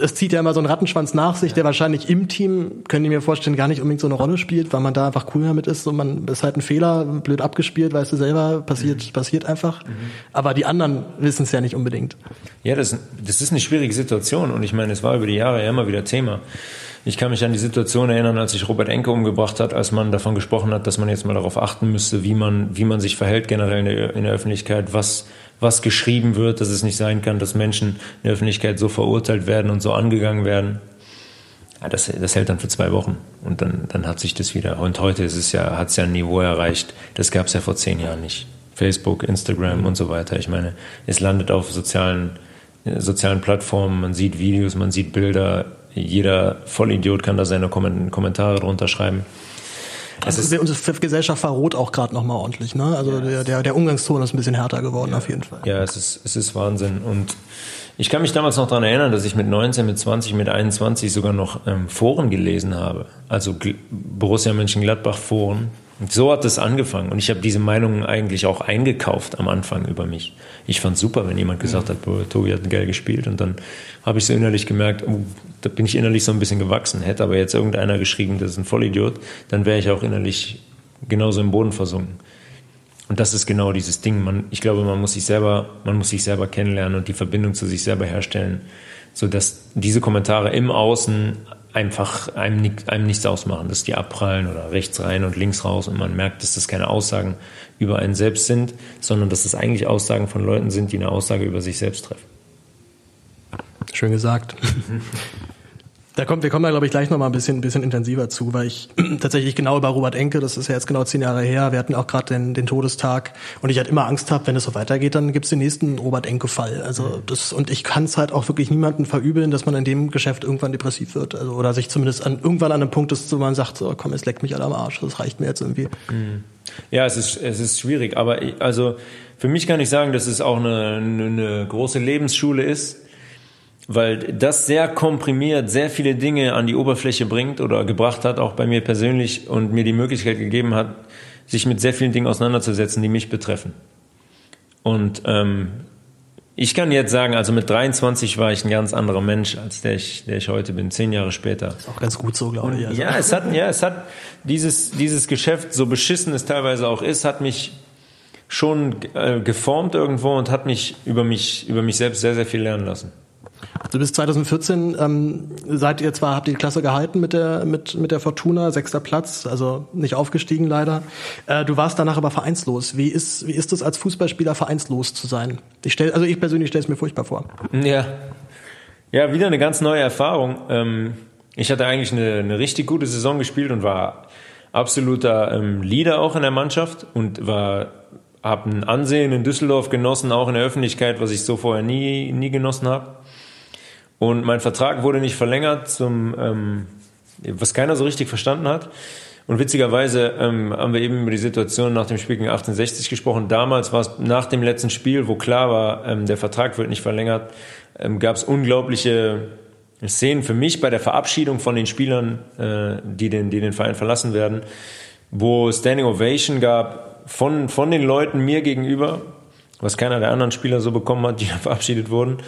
es zieht ja immer so einen Rattenschwanz nach sich, der wahrscheinlich im Team, können die mir vorstellen, gar nicht unbedingt so eine Rolle spielt, weil man da einfach cool damit ist. So man ist halt ein Fehler, blöd abgespielt, weißt du selber, passiert, mhm. passiert einfach. Mhm. Aber die anderen wissen es ja nicht unbedingt. Ja, das, das ist eine schwierige Situation und ich meine, es war über die Jahre ja immer wieder Thema Thema. Ich kann mich an die Situation erinnern, als sich Robert Enke umgebracht hat, als man davon gesprochen hat, dass man jetzt mal darauf achten müsste, wie man, wie man sich verhält generell in der, in der Öffentlichkeit, was, was geschrieben wird, dass es nicht sein kann, dass Menschen in der Öffentlichkeit so verurteilt werden und so angegangen werden. Ja, das, das hält dann für zwei Wochen und dann, dann hat sich das wieder. Und heute ist es ja, hat es ja ein Niveau erreicht, das gab es ja vor zehn Jahren nicht. Facebook, Instagram und so weiter. Ich meine, es landet auf sozialen, sozialen Plattformen, man sieht Videos, man sieht Bilder, jeder Vollidiot kann da seine Kommentare drunter schreiben. Also unsere Gesellschaft verroht auch gerade nochmal ordentlich, ne? Also ja, der, der, der Umgangston ist ein bisschen härter geworden ja. auf jeden Fall. Ja, es ist, es ist Wahnsinn. Und ich kann mich damals noch daran erinnern, dass ich mit 19, mit 20, mit 21 sogar noch ähm, Foren gelesen habe. Also Borussia Mönchengladbach Foren. Und so hat es angefangen. Und ich habe diese Meinungen eigentlich auch eingekauft am Anfang über mich. Ich fand super, wenn jemand gesagt hat, boah, Tobi hat geil gespielt. Und dann habe ich so innerlich gemerkt, oh, da bin ich innerlich so ein bisschen gewachsen. Hätte aber jetzt irgendeiner geschrieben, das ist ein Vollidiot, dann wäre ich auch innerlich genauso im Boden versunken. Und das ist genau dieses Ding. Man, ich glaube, man muss sich selber, man muss sich selber kennenlernen und die Verbindung zu sich selber herstellen, sodass diese Kommentare im Außen einfach einem, einem nichts ausmachen, dass die abprallen oder rechts rein und links raus und man merkt, dass das keine Aussagen über einen selbst sind, sondern dass es eigentlich Aussagen von Leuten sind, die eine Aussage über sich selbst treffen. Schön gesagt. Da kommt, wir kommen da, glaube ich, gleich nochmal ein bisschen, ein bisschen intensiver zu, weil ich tatsächlich genau über Robert Enke, das ist ja jetzt genau zehn Jahre her, wir hatten auch gerade den, den Todestag und ich halt immer Angst habe, wenn es so weitergeht, dann gibt's den nächsten Robert Enke-Fall. Also das, und ich kann es halt auch wirklich niemanden verübeln, dass man in dem Geschäft irgendwann depressiv wird. Also, oder sich zumindest an, irgendwann an einem Punkt ist, wo man sagt, so komm, es leckt mich alle am Arsch, das reicht mir jetzt irgendwie. Mhm. Ja, es ist, es ist schwierig, aber ich, also für mich kann ich sagen, dass es auch eine, eine große Lebensschule ist weil das sehr komprimiert sehr viele Dinge an die Oberfläche bringt oder gebracht hat, auch bei mir persönlich und mir die Möglichkeit gegeben hat, sich mit sehr vielen Dingen auseinanderzusetzen, die mich betreffen. Und ähm, ich kann jetzt sagen, also mit 23 war ich ein ganz anderer Mensch, als der ich, der ich heute bin, zehn Jahre später. Ist auch ganz gut so, glaube ich. Also. Ja, es hat, ja, es hat dieses, dieses Geschäft, so beschissen es teilweise auch ist, hat mich schon äh, geformt irgendwo und hat mich über mich, über mich selbst sehr, sehr viel lernen lassen. Also bis 2014 ähm, seid ihr zwar, habt ihr die Klasse gehalten mit der, mit, mit der Fortuna, sechster Platz, also nicht aufgestiegen leider. Äh, du warst danach aber vereinslos. Wie ist, wie ist es als Fußballspieler vereinslos zu sein? Ich stell, also ich persönlich stelle es mir furchtbar vor. Ja. Ja, wieder eine ganz neue Erfahrung. Ähm, ich hatte eigentlich eine, eine richtig gute Saison gespielt und war absoluter ähm, Leader auch in der Mannschaft und war habe ein Ansehen in Düsseldorf genossen, auch in der Öffentlichkeit, was ich so vorher nie, nie genossen habe. Und mein Vertrag wurde nicht verlängert, zum, ähm, was keiner so richtig verstanden hat. Und witzigerweise ähm, haben wir eben über die Situation nach dem Spiel gegen 1860 gesprochen. Damals war es nach dem letzten Spiel, wo klar war, ähm, der Vertrag wird nicht verlängert, ähm, gab es unglaubliche Szenen für mich bei der Verabschiedung von den Spielern, äh, die, den, die den Verein verlassen werden, wo Standing Ovation gab von, von den Leuten mir gegenüber, was keiner der anderen Spieler so bekommen hat, die verabschiedet wurden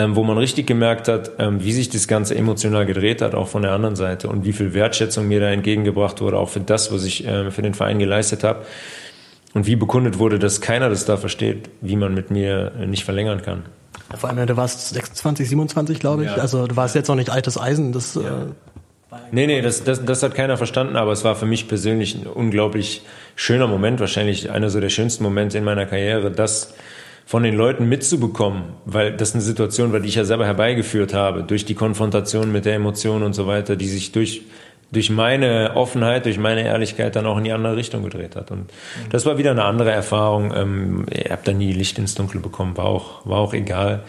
ähm, wo man richtig gemerkt hat, ähm, wie sich das Ganze emotional gedreht hat, auch von der anderen Seite und wie viel Wertschätzung mir da entgegengebracht wurde, auch für das, was ich äh, für den Verein geleistet habe. Und wie bekundet wurde, dass keiner das da versteht, wie man mit mir äh, nicht verlängern kann. Vor allem, du warst 26, 27, glaube ich. Ja. Also du warst jetzt noch nicht altes Eisen. Das, ja. äh, nee, nee, das, das, das hat keiner verstanden, aber es war für mich persönlich ein unglaublich schöner Moment, wahrscheinlich einer so der schönsten Momente in meiner Karriere, dass von den Leuten mitzubekommen, weil das eine Situation war, die ich ja selber herbeigeführt habe, durch die Konfrontation mit der Emotion und so weiter, die sich durch durch meine Offenheit, durch meine Ehrlichkeit dann auch in die andere Richtung gedreht hat. Und das war wieder eine andere Erfahrung. Ähm, ich habe da nie Licht ins Dunkel bekommen, war auch, war auch egal.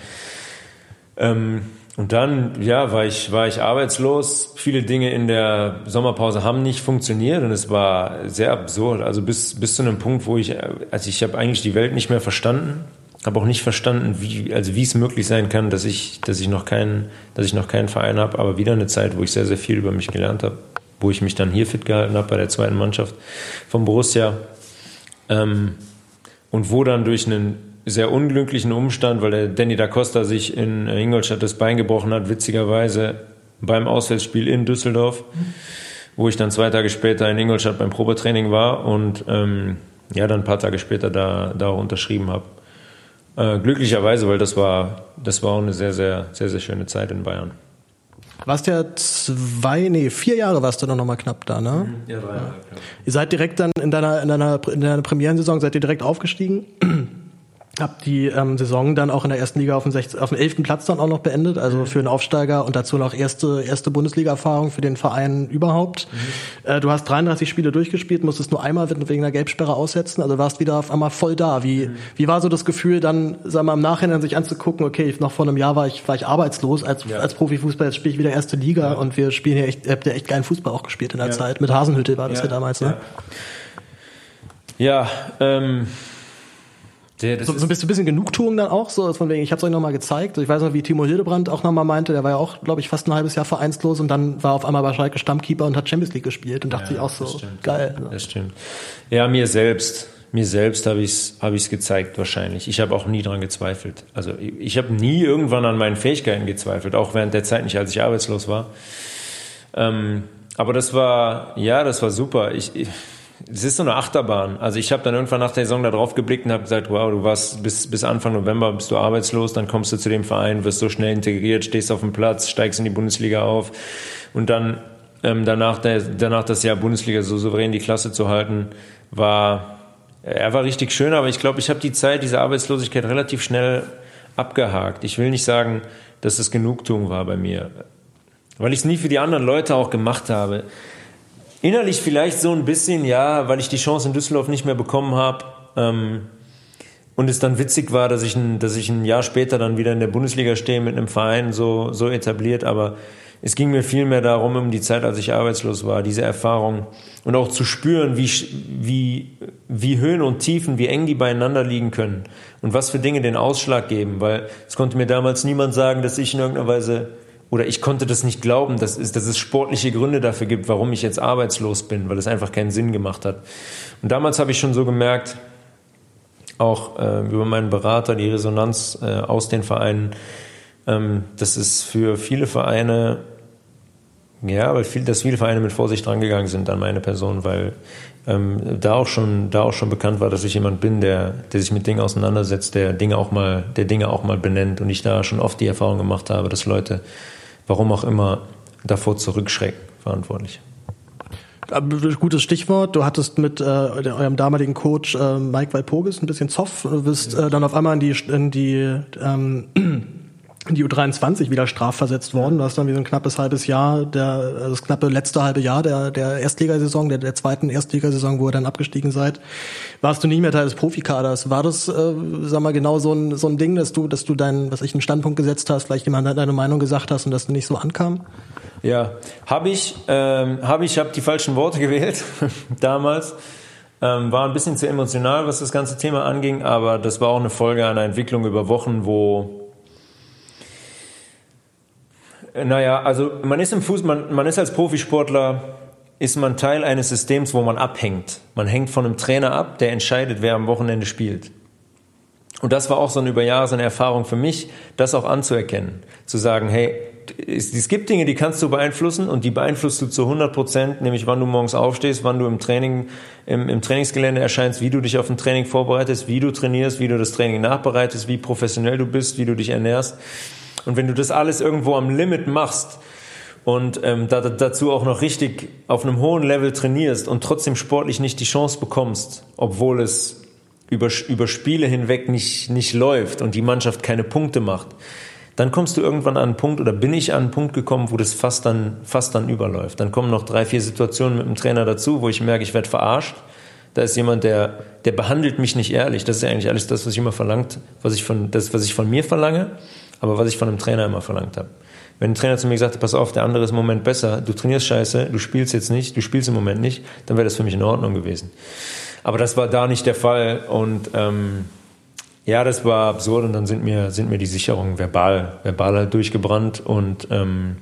Ähm, und dann, ja, war ich, war ich arbeitslos. Viele Dinge in der Sommerpause haben nicht funktioniert und es war sehr absurd. Also bis, bis zu einem Punkt, wo ich, also ich habe eigentlich die Welt nicht mehr verstanden habe auch nicht verstanden, wie, also wie es möglich sein kann, dass ich, dass ich noch keinen, dass ich noch keinen Verein habe, aber wieder eine Zeit, wo ich sehr, sehr viel über mich gelernt habe, wo ich mich dann hier fit gehalten habe bei der zweiten Mannschaft von Borussia. Ähm, und wo dann durch einen sehr unglücklichen Umstand, weil der Danny da Costa sich in Ingolstadt das Bein gebrochen hat, witzigerweise beim Auswärtsspiel in Düsseldorf, wo ich dann zwei Tage später in Ingolstadt beim Probetraining war und ähm, ja, dann ein paar Tage später da, da unterschrieben habe. Äh, glücklicherweise, weil das war, das war auch eine sehr, sehr, sehr, sehr schöne Zeit in Bayern. Warst ja zwei, nee, vier Jahre warst du noch mal knapp da, ne? Mhm. Ja, drei Jahre, ja. Ihr seid direkt dann in deiner, in deiner, in deiner Premierensaison seid ihr direkt aufgestiegen. Hab die ähm, Saison dann auch in der ersten Liga auf dem, 16, auf dem 11. Platz dann auch noch beendet, also mhm. für einen Aufsteiger und dazu noch erste, erste Bundesliga-Erfahrung für den Verein überhaupt. Mhm. Äh, du hast 33 Spiele durchgespielt, musstest nur einmal wegen der Gelbsperre aussetzen, also warst wieder auf einmal voll da. Wie, mhm. wie war so das Gefühl, dann, sag mal, im Nachhinein sich anzugucken, okay, noch vor einem Jahr war ich, war ich arbeitslos als, ja. als Profifußball, jetzt spiele ich wieder erste Liga ja. und wir spielen hier echt, habt ihr echt geilen Fußball auch gespielt in der ja. Zeit. Mit Hasenhütte war das ja, damals, ne? Ja, ähm, der, so, so ein bisschen Genugtuung dann auch, so von wegen, ich habe es euch nochmal gezeigt. Ich weiß noch, wie Timo Hildebrand auch nochmal meinte, der war ja auch, glaube ich, fast ein halbes Jahr vereinslos und dann war auf einmal bei Schalke Stammkeeper und hat Champions League gespielt und dachte ja, sich auch so, geil. Ne? Das stimmt. Ja, mir selbst, mir selbst habe ich es hab ich's gezeigt wahrscheinlich. Ich habe auch nie dran gezweifelt. Also ich, ich habe nie irgendwann an meinen Fähigkeiten gezweifelt, auch während der Zeit nicht, als ich arbeitslos war. Ähm, aber das war, ja, das war super. Ich, ich es ist so eine Achterbahn. Also ich habe dann irgendwann nach der Saison da drauf geblickt und habe gesagt, wow, du warst bis, bis Anfang November bist du arbeitslos, dann kommst du zu dem Verein, wirst so schnell integriert, stehst auf dem Platz, steigst in die Bundesliga auf und dann ähm, danach, der, danach das Jahr Bundesliga so souverän die Klasse zu halten, war er war richtig schön, aber ich glaube, ich habe die Zeit, diese Arbeitslosigkeit relativ schnell abgehakt. Ich will nicht sagen, dass es Genugtuung war bei mir, weil ich es nie für die anderen Leute auch gemacht habe. Innerlich vielleicht so ein bisschen, ja, weil ich die Chance in Düsseldorf nicht mehr bekommen habe. Ähm, und es dann witzig war, dass ich, ein, dass ich ein Jahr später dann wieder in der Bundesliga stehe mit einem Verein so, so etabliert. Aber es ging mir viel mehr darum, um die Zeit, als ich arbeitslos war, diese Erfahrung und auch zu spüren, wie, wie, wie Höhen und Tiefen, wie eng die beieinander liegen können und was für Dinge den Ausschlag geben. Weil es konnte mir damals niemand sagen, dass ich in irgendeiner Weise oder ich konnte das nicht glauben, dass es, dass es sportliche Gründe dafür gibt, warum ich jetzt arbeitslos bin, weil es einfach keinen Sinn gemacht hat. Und damals habe ich schon so gemerkt, auch äh, über meinen Berater, die Resonanz äh, aus den Vereinen, ähm, dass es für viele Vereine, ja, weil viel, dass viele Vereine mit Vorsicht rangegangen sind an meine Person, weil ähm, da auch schon, da auch schon bekannt war, dass ich jemand bin, der, der sich mit Dingen auseinandersetzt, der Dinge auch mal, der Dinge auch mal benennt und ich da schon oft die Erfahrung gemacht habe, dass Leute warum auch immer, davor zurückschrecken, verantwortlich. Gutes Stichwort. Du hattest mit äh, eurem damaligen Coach äh, Mike Walpurgis ein bisschen Zoff. Du bist äh, dann auf einmal in die, in die ähm, die U23 wieder strafversetzt worden. Du hast dann wie so ein knappes halbes Jahr, der, also das knappe letzte halbe Jahr der, der Erstligasaison, der, der zweiten Erstligasaison, wo ihr dann abgestiegen seid, warst du nicht mehr Teil des Profikaders. War das, äh, sag mal, genau so ein, so ein Ding, dass du, dass du deinen, was ich, einen Standpunkt gesetzt hast, vielleicht jemand deine Meinung gesagt hast und dass du nicht so ankam? Ja, habe ich, ähm, habe ich, habe die falschen Worte gewählt damals. Ähm, war ein bisschen zu emotional, was das ganze Thema anging, aber das war auch eine Folge einer Entwicklung über Wochen, wo naja, also man ist im Fuß, man, man ist als Profisportler, ist man Teil eines Systems, wo man abhängt. Man hängt von einem Trainer ab, der entscheidet, wer am Wochenende spielt. Und das war auch so eine über Jahre so eine Erfahrung für mich, das auch anzuerkennen. Zu sagen, hey, es, es gibt Dinge, die kannst du beeinflussen und die beeinflusst du zu 100 Prozent, nämlich wann du morgens aufstehst, wann du im Training, im, im Trainingsgelände erscheinst, wie du dich auf ein Training vorbereitest, wie du trainierst, wie du das Training nachbereitest, wie professionell du bist, wie du dich ernährst. Und wenn du das alles irgendwo am Limit machst und ähm, da, dazu auch noch richtig auf einem hohen Level trainierst und trotzdem sportlich nicht die Chance bekommst, obwohl es über, über Spiele hinweg nicht, nicht läuft und die Mannschaft keine Punkte macht, dann kommst du irgendwann an einen Punkt oder bin ich an einen Punkt gekommen, wo das fast dann, fast dann überläuft. Dann kommen noch drei, vier Situationen mit dem Trainer dazu, wo ich merke, ich werde verarscht. Da ist jemand, der, der behandelt mich nicht ehrlich. Das ist ja eigentlich alles das, was ich immer verlangt, was ich von, das, was ich von mir verlange aber was ich von einem Trainer immer verlangt habe. Wenn ein Trainer zu mir gesagt hat, pass auf, der andere ist im Moment besser, du trainierst scheiße, du spielst jetzt nicht, du spielst im Moment nicht, dann wäre das für mich in Ordnung gewesen. Aber das war da nicht der Fall und ähm, ja, das war absurd und dann sind mir, sind mir die Sicherungen verbal, verbal halt durchgebrannt und, ähm,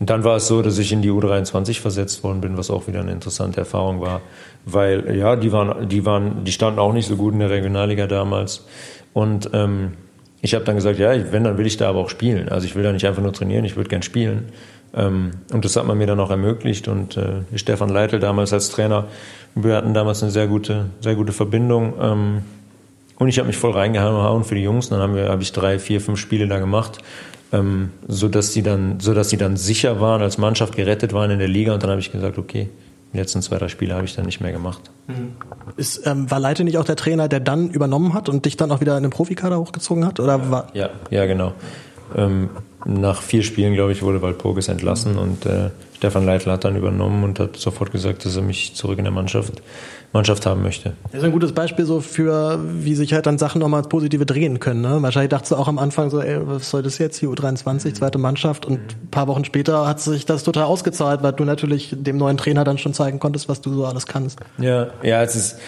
und dann war es so, dass ich in die U23 versetzt worden bin, was auch wieder eine interessante Erfahrung war, weil ja, die waren, die waren, die standen auch nicht so gut in der Regionalliga damals und ähm, ich habe dann gesagt, ja, wenn, dann will ich da aber auch spielen. Also ich will da nicht einfach nur trainieren, ich würde gern spielen. Ähm, und das hat man mir dann auch ermöglicht. Und äh, Stefan Leitl damals als Trainer, wir hatten damals eine sehr gute, sehr gute Verbindung. Ähm, und ich habe mich voll reingehauen für die Jungs. Dann haben wir, ich drei, vier, fünf Spiele da gemacht, ähm, so die dann, so sie dann sicher waren, als Mannschaft gerettet waren in der Liga. Und dann habe ich gesagt, okay, Die letzten zwei, drei Spiele habe ich dann nicht mehr gemacht. Mhm. Ist, ähm, war Leite nicht auch der Trainer, der dann übernommen hat und dich dann auch wieder in den Profikader hochgezogen hat? Oder war ja, ja, genau. Ähm, nach vier Spielen, glaube ich, wurde Waldpurgis entlassen mhm. und äh, Stefan Leitl hat dann übernommen und hat sofort gesagt, dass er mich zurück in der Mannschaft, Mannschaft haben möchte. Das ist ein gutes Beispiel so für, wie sich halt dann Sachen nochmal positive drehen können. Ne? Wahrscheinlich dachtest du auch am Anfang so, ey, was soll das jetzt, die U23, zweite Mannschaft und ein paar Wochen später hat sich das total ausgezahlt, weil du natürlich dem neuen Trainer dann schon zeigen konntest, was du so alles kannst. Ja, ja, es ist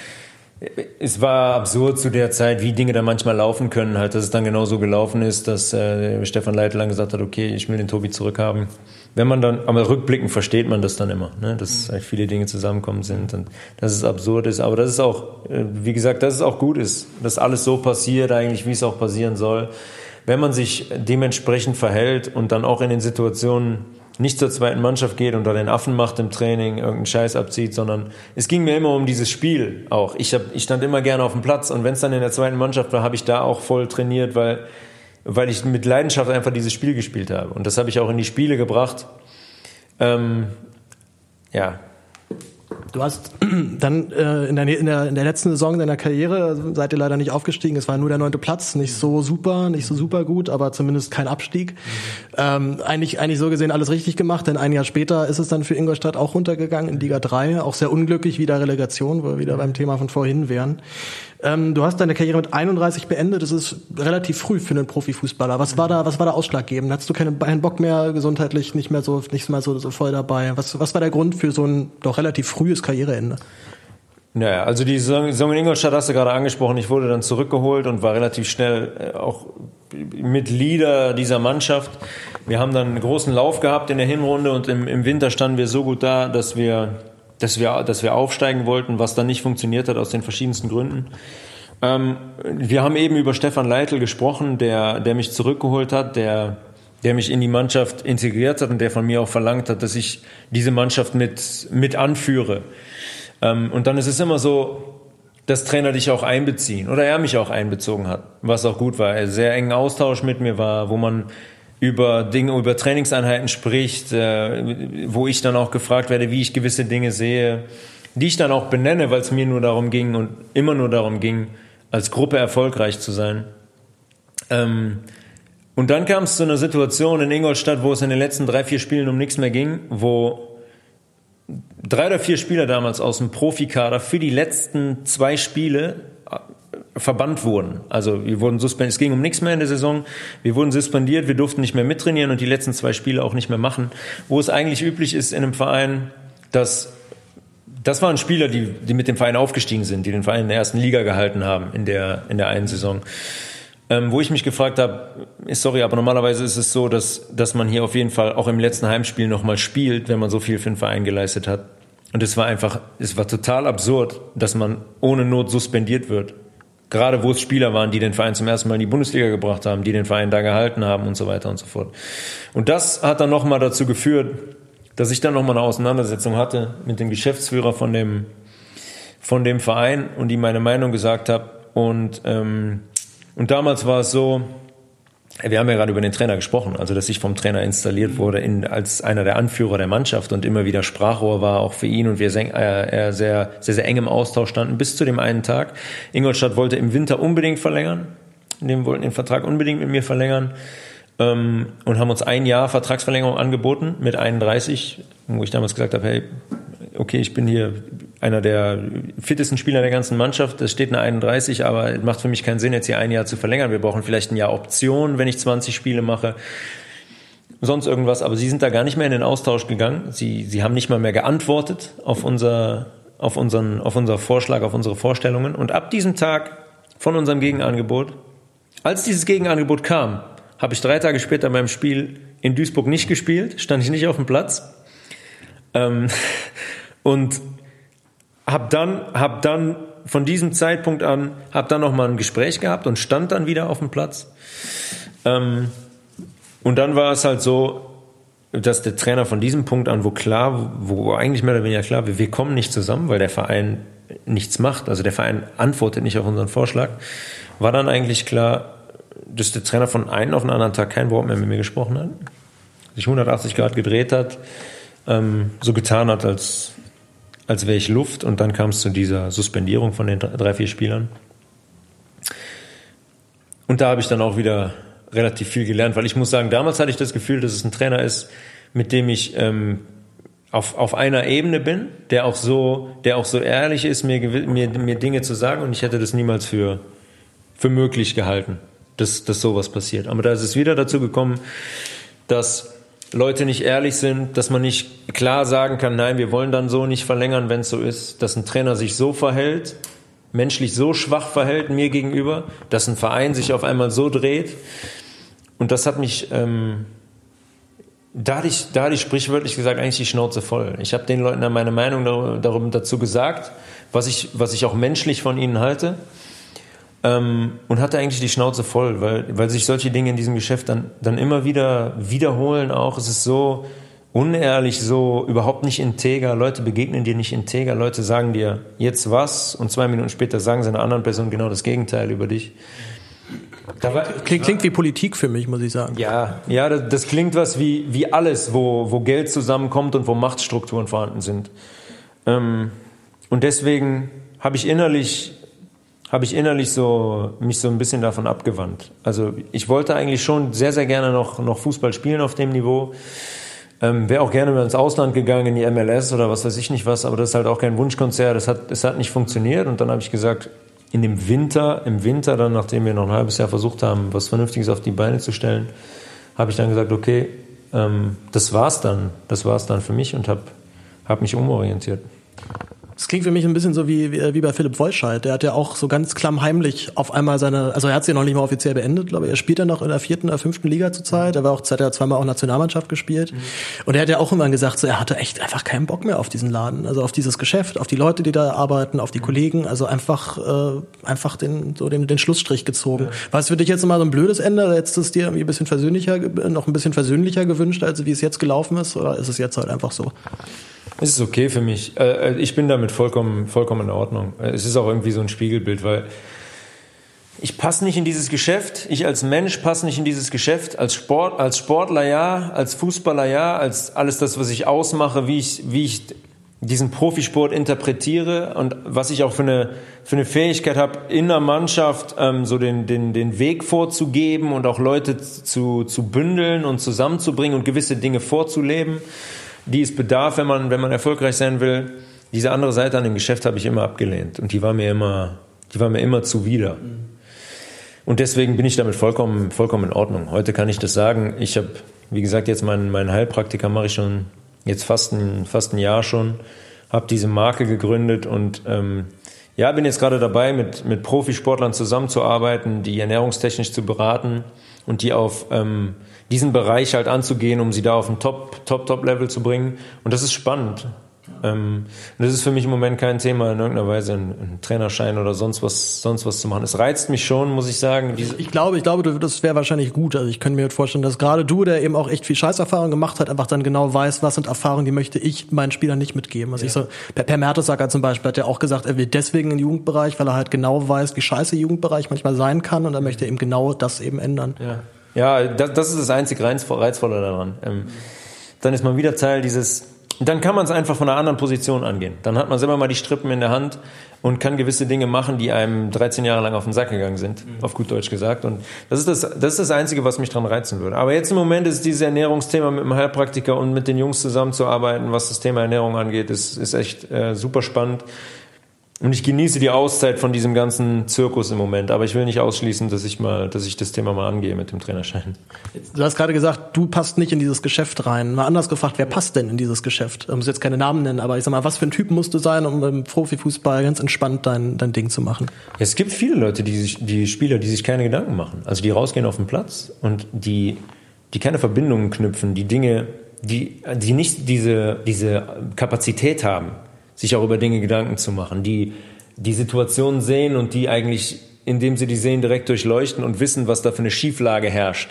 es war absurd zu der Zeit, wie Dinge da manchmal laufen können, halt, dass es dann genau so gelaufen ist, dass äh, Stefan Leitl dann gesagt hat, okay, ich will den Tobi zurückhaben. Wenn man dann, aber rückblickend versteht man das dann immer, ne? dass halt viele Dinge zusammenkommen sind und dass es absurd ist. Aber das ist auch, äh, wie gesagt, dass es auch gut ist, dass alles so passiert, eigentlich, wie es auch passieren soll. Wenn man sich dementsprechend verhält und dann auch in den Situationen nicht zur zweiten Mannschaft geht und da den Affen macht im Training, irgendeinen Scheiß abzieht, sondern es ging mir immer um dieses Spiel auch. Ich, hab, ich stand immer gerne auf dem Platz und wenn es dann in der zweiten Mannschaft war, habe ich da auch voll trainiert, weil, weil ich mit Leidenschaft einfach dieses Spiel gespielt habe. Und das habe ich auch in die Spiele gebracht. Ähm, ja, Du hast dann äh, in, der, in, der, in der letzten Saison deiner Karriere seid ihr leider nicht aufgestiegen. Es war nur der neunte Platz, nicht so super, nicht so super gut, aber zumindest kein Abstieg. Mhm. Ähm, eigentlich, eigentlich so gesehen alles richtig gemacht, denn ein Jahr später ist es dann für Ingolstadt auch runtergegangen in Liga 3. Auch sehr unglücklich wieder Relegation, wo wir wieder beim Thema von vorhin wären. Ähm, du hast deine Karriere mit 31 beendet. Das ist relativ früh für einen Profifußballer. Was war da, was war da ausschlaggebend? Hattest du keinen, keinen Bock mehr gesundheitlich, nicht mehr so, nicht mehr so, so voll dabei? Was, was war der Grund für so ein doch relativ frühes Karriereende? Naja, also die Saison in Ingolstadt hast du gerade angesprochen. Ich wurde dann zurückgeholt und war relativ schnell äh, auch mit Leader dieser Mannschaft. Wir haben dann einen großen Lauf gehabt in der Hinrunde und im, im Winter standen wir so gut da, dass wir dass wir, dass wir aufsteigen wollten, was dann nicht funktioniert hat aus den verschiedensten Gründen. Ähm, wir haben eben über Stefan Leitl gesprochen, der, der mich zurückgeholt hat, der, der mich in die Mannschaft integriert hat und der von mir auch verlangt hat, dass ich diese Mannschaft mit, mit anführe. Ähm, und dann ist es immer so, dass Trainer dich auch einbeziehen oder er mich auch einbezogen hat, was auch gut war. Er sehr engen Austausch mit mir war, wo man über Dinge, über Trainingseinheiten spricht, äh, wo ich dann auch gefragt werde, wie ich gewisse Dinge sehe, die ich dann auch benenne, weil es mir nur darum ging und immer nur darum ging, als Gruppe erfolgreich zu sein. Ähm, und dann kam es zu einer Situation in Ingolstadt, wo es in den letzten drei, vier Spielen um nichts mehr ging, wo drei oder vier Spieler damals aus dem Profikader für die letzten zwei Spiele verbannt wurden. Also wir wurden suspendiert. Es ging um nichts mehr in der Saison. Wir wurden suspendiert. Wir durften nicht mehr mittrainieren und die letzten zwei Spiele auch nicht mehr machen. Wo es eigentlich üblich ist in einem Verein, dass das waren Spieler, die, die mit dem Verein aufgestiegen sind, die den Verein in der ersten Liga gehalten haben in der, in der einen Saison. Ähm, wo ich mich gefragt habe, sorry, aber normalerweise ist es so, dass, dass man hier auf jeden Fall auch im letzten Heimspiel nochmal spielt, wenn man so viel für den Verein geleistet hat. Und es war einfach, es war total absurd, dass man ohne Not suspendiert wird. Gerade wo es Spieler waren, die den Verein zum ersten Mal in die Bundesliga gebracht haben, die den Verein da gehalten haben und so weiter und so fort. Und das hat dann nochmal dazu geführt, dass ich dann nochmal eine Auseinandersetzung hatte mit dem Geschäftsführer von dem, von dem Verein und ihm meine Meinung gesagt habe. Und, ähm, und damals war es so, wir haben ja gerade über den Trainer gesprochen, also dass ich vom Trainer installiert wurde in, als einer der Anführer der Mannschaft und immer wieder Sprachrohr war, auch für ihn und wir sehr, äh, sehr, sehr, sehr eng im Austausch standen, bis zu dem einen Tag. Ingolstadt wollte im Winter unbedingt verlängern, dem wollten den Vertrag unbedingt mit mir verlängern ähm, und haben uns ein Jahr Vertragsverlängerung angeboten mit 31, wo ich damals gesagt habe, hey, okay, ich bin hier einer der fittesten Spieler der ganzen Mannschaft. Es steht eine 31, aber es macht für mich keinen Sinn, jetzt hier ein Jahr zu verlängern. Wir brauchen vielleicht ein Jahr Option, wenn ich 20 Spiele mache. Sonst irgendwas, aber sie sind da gar nicht mehr in den Austausch gegangen. Sie, sie haben nicht mal mehr geantwortet auf unser, auf unseren, auf unser Vorschlag, auf unsere Vorstellungen. Und ab diesem Tag von unserem Gegenangebot, als dieses Gegenangebot kam, habe ich drei Tage später beim Spiel in Duisburg nicht gespielt, stand ich nicht auf dem Platz. Ähm, und habe dann, hab dann von diesem Zeitpunkt an, habe dann nochmal ein Gespräch gehabt und stand dann wieder auf dem Platz. Ähm, und dann war es halt so, dass der Trainer von diesem Punkt an, wo klar, wo eigentlich mehr oder weniger klar, wir, wir kommen nicht zusammen, weil der Verein nichts macht, also der Verein antwortet nicht auf unseren Vorschlag, war dann eigentlich klar, dass der Trainer von einem auf den anderen Tag kein Wort mehr mit mir gesprochen hat, sich 180 Grad gedreht hat, ähm, so getan hat, als als wäre ich Luft und dann kam es zu dieser Suspendierung von den drei, vier Spielern. Und da habe ich dann auch wieder relativ viel gelernt, weil ich muss sagen, damals hatte ich das Gefühl, dass es ein Trainer ist, mit dem ich ähm, auf, auf einer Ebene bin, der auch so, der auch so ehrlich ist, mir, mir, mir Dinge zu sagen und ich hätte das niemals für, für möglich gehalten, dass, dass sowas passiert. Aber da ist es wieder dazu gekommen, dass Leute nicht ehrlich sind, dass man nicht klar sagen kann, nein, wir wollen dann so nicht verlängern, wenn es so ist, dass ein Trainer sich so verhält, menschlich so schwach verhält mir gegenüber, dass ein Verein sich auf einmal so dreht. Und das hat mich, ähm, da hatte, ich, da hatte ich sprichwörtlich gesagt eigentlich die Schnauze voll. Ich habe den Leuten dann meine Meinung darum, dazu gesagt, was ich, was ich auch menschlich von ihnen halte. Ähm, und hatte eigentlich die Schnauze voll, weil, weil sich solche Dinge in diesem Geschäft dann, dann immer wieder wiederholen auch. Es ist so unehrlich, so überhaupt nicht integer. Leute begegnen dir nicht integer. Leute sagen dir jetzt was und zwei Minuten später sagen sie einer anderen Person genau das Gegenteil über dich. War, klingt, klingt, wie Politik für mich, muss ich sagen. Ja, ja, das, das, klingt was wie, wie alles, wo, wo Geld zusammenkommt und wo Machtstrukturen vorhanden sind. Ähm, und deswegen habe ich innerlich habe ich innerlich so mich so ein bisschen davon abgewandt. Also ich wollte eigentlich schon sehr sehr gerne noch noch Fußball spielen auf dem Niveau. Ähm, Wäre auch gerne mal ins Ausland gegangen, in die MLS oder was weiß ich nicht was, aber das ist halt auch kein Wunschkonzert. Das hat, das hat nicht funktioniert. Und dann habe ich gesagt, in dem Winter, im Winter dann, nachdem wir noch ein halbes Jahr versucht haben, was Vernünftiges auf die Beine zu stellen, habe ich dann gesagt, okay, ähm, das war's dann, das war's dann für mich und habe hab mich umorientiert. Das klingt für mich ein bisschen so wie, wie, wie bei Philipp Wolscheid. Der hat ja auch so ganz klammheimlich auf einmal seine, also er hat sie noch nicht mal offiziell beendet, glaube ich. Er spielt ja noch in der vierten oder fünften Liga zurzeit. Er war auch, hat ja zweimal auch Nationalmannschaft gespielt. Mhm. Und er hat ja auch immer gesagt, so, er hatte echt einfach keinen Bock mehr auf diesen Laden, also auf dieses Geschäft, auf die Leute, die da arbeiten, auf die mhm. Kollegen. Also einfach, äh, einfach den, so den, den Schlussstrich gezogen. Ja. War es für dich jetzt mal so ein blödes Ende? Hättest du es dir irgendwie ein bisschen versöhnlicher, noch ein bisschen versöhnlicher gewünscht, als wie es jetzt gelaufen ist? Oder ist es jetzt halt einfach so? Es ist okay für mich. Äh, äh, ich bin damit vollkommen, vollkommen in Ordnung. Es ist auch irgendwie so ein Spiegelbild, weil ich passe nicht in dieses Geschäft. Ich als Mensch passe nicht in dieses Geschäft. Als Sport, als Sportler ja, als Fußballer ja, als alles das, was ich ausmache, wie ich, wie ich diesen Profisport interpretiere und was ich auch für eine, für eine Fähigkeit habe, in der Mannschaft ähm, so den, den, den Weg vorzugeben und auch Leute zu, zu bündeln und zusammenzubringen und gewisse Dinge vorzuleben die es bedarf, wenn man, wenn man erfolgreich sein will. Diese andere Seite an dem Geschäft habe ich immer abgelehnt und die war mir immer, die war mir immer zuwider. Und deswegen bin ich damit vollkommen, vollkommen in Ordnung. Heute kann ich das sagen. Ich habe, wie gesagt, jetzt meinen, meinen Heilpraktiker mache ich schon jetzt fast ein, fast ein Jahr schon, habe diese Marke gegründet und ähm, ja, bin jetzt gerade dabei, mit, mit Profisportlern zusammenzuarbeiten, die ernährungstechnisch zu beraten und die auf ähm, diesen Bereich halt anzugehen, um sie da auf ein Top, Top, Top-Level zu bringen. Und das ist spannend. Ähm, das ist für mich im Moment kein Thema, in irgendeiner Weise einen, Trainerschein oder sonst was, sonst was zu machen. Es reizt mich schon, muss ich sagen. ich glaube, ich glaube, das wäre wahrscheinlich gut. Also ich könnte mir vorstellen, dass gerade du, der eben auch echt viel Scheißerfahrung gemacht hat, einfach dann genau weiß, was sind Erfahrungen, die möchte ich meinen Spielern nicht mitgeben. Also ja. ich so, Per, per Mertesacker zum Beispiel hat ja auch gesagt, er will deswegen in den Jugendbereich, weil er halt genau weiß, wie scheiße Jugendbereich manchmal sein kann und er möchte eben genau das eben ändern. Ja. Ja, das, das ist das einzig Reizvolle daran. Ähm, dann ist man wieder Teil dieses, dann kann man es einfach von einer anderen Position angehen. Dann hat man selber mal die Strippen in der Hand und kann gewisse Dinge machen, die einem 13 Jahre lang auf den Sack gegangen sind, mhm. auf gut Deutsch gesagt. Und das ist das, das ist das Einzige, was mich dran reizen würde. Aber jetzt im Moment ist dieses Ernährungsthema mit dem Heilpraktiker und mit den Jungs zusammenzuarbeiten, was das Thema Ernährung angeht, ist, ist echt äh, super spannend. Und ich genieße die Auszeit von diesem ganzen Zirkus im Moment, aber ich will nicht ausschließen, dass ich mal, dass ich das Thema mal angehe mit dem Trainerschein. Du hast gerade gesagt, du passt nicht in dieses Geschäft rein. Mal anders gefragt, wer passt denn in dieses Geschäft? Ich muss jetzt keine Namen nennen, aber ich sag mal, was für ein Typ musst du sein, um im Profifußball ganz entspannt dein, dein Ding zu machen? Es gibt viele Leute, die sich, die Spieler, die sich keine Gedanken machen. Also die rausgehen auf den Platz und die, die keine Verbindungen knüpfen, die Dinge, die, die nicht diese, diese Kapazität haben sich auch über Dinge Gedanken zu machen, die die Situation sehen und die eigentlich, indem sie die sehen, direkt durchleuchten und wissen, was da für eine Schieflage herrscht.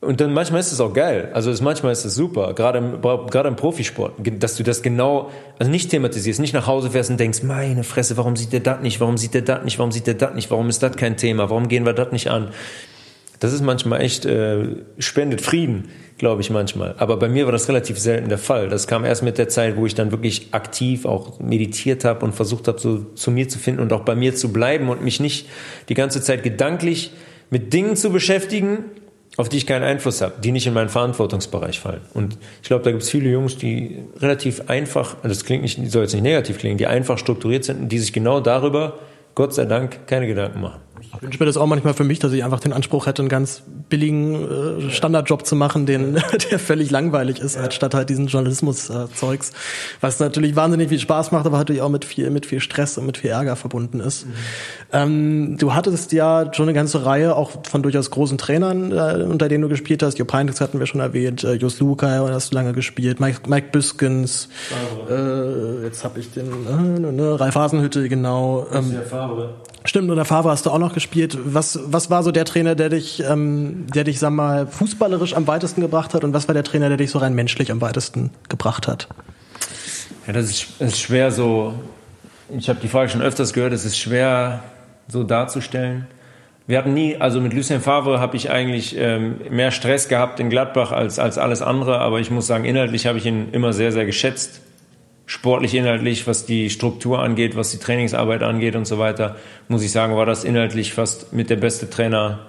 Und dann manchmal ist es auch geil. Also ist, manchmal ist es super, gerade im, gerade im Profisport, dass du das genau, also nicht thematisierst, nicht nach Hause fährst und denkst, meine Fresse, warum sieht der das nicht, warum sieht der das nicht, warum sieht der das nicht, warum ist das kein Thema, warum gehen wir das nicht an? Das ist manchmal echt, äh, spendet Frieden, glaube ich manchmal. Aber bei mir war das relativ selten der Fall. Das kam erst mit der Zeit, wo ich dann wirklich aktiv auch meditiert habe und versucht habe, so zu mir zu finden und auch bei mir zu bleiben und mich nicht die ganze Zeit gedanklich mit Dingen zu beschäftigen, auf die ich keinen Einfluss habe, die nicht in meinen Verantwortungsbereich fallen. Und ich glaube, da gibt es viele Jungs, die relativ einfach, also das klingt nicht, soll jetzt nicht negativ klingen, die einfach strukturiert sind und die sich genau darüber, Gott sei Dank, keine Gedanken machen. Ich wünsche mir das auch manchmal für mich, dass ich einfach den Anspruch hätte, einen ganz billigen äh, Standardjob zu machen, den, der völlig langweilig ist, ja. statt halt diesen Journalismus-Zeugs, äh, was natürlich wahnsinnig viel Spaß macht, aber natürlich auch mit viel, mit viel Stress und mit viel Ärger verbunden ist. Mhm. Ähm, du hattest ja schon eine ganze Reihe auch von durchaus großen Trainern, äh, unter denen du gespielt hast. Jo Heinrichs hatten wir schon erwähnt, äh, Jos Luca hast du lange gespielt, Mike, Mike Büskens, äh, jetzt habe ich den, äh, ne, Ralf Hasenhütte, genau. Ähm, Stimmt, und der Favre hast du auch noch gespielt. Was, was war so der Trainer, der dich, ähm, der dich, sag mal, fußballerisch am weitesten gebracht hat und was war der Trainer, der dich so rein menschlich am weitesten gebracht hat? Ja, das ist, ist schwer so, ich habe die Frage schon öfters gehört, es ist schwer so darzustellen. Wir hatten nie, also mit Lucien Favre habe ich eigentlich ähm, mehr Stress gehabt in Gladbach als, als alles andere, aber ich muss sagen, inhaltlich habe ich ihn immer sehr, sehr geschätzt sportlich inhaltlich, was die Struktur angeht, was die Trainingsarbeit angeht und so weiter, muss ich sagen, war das inhaltlich fast mit der beste Trainer,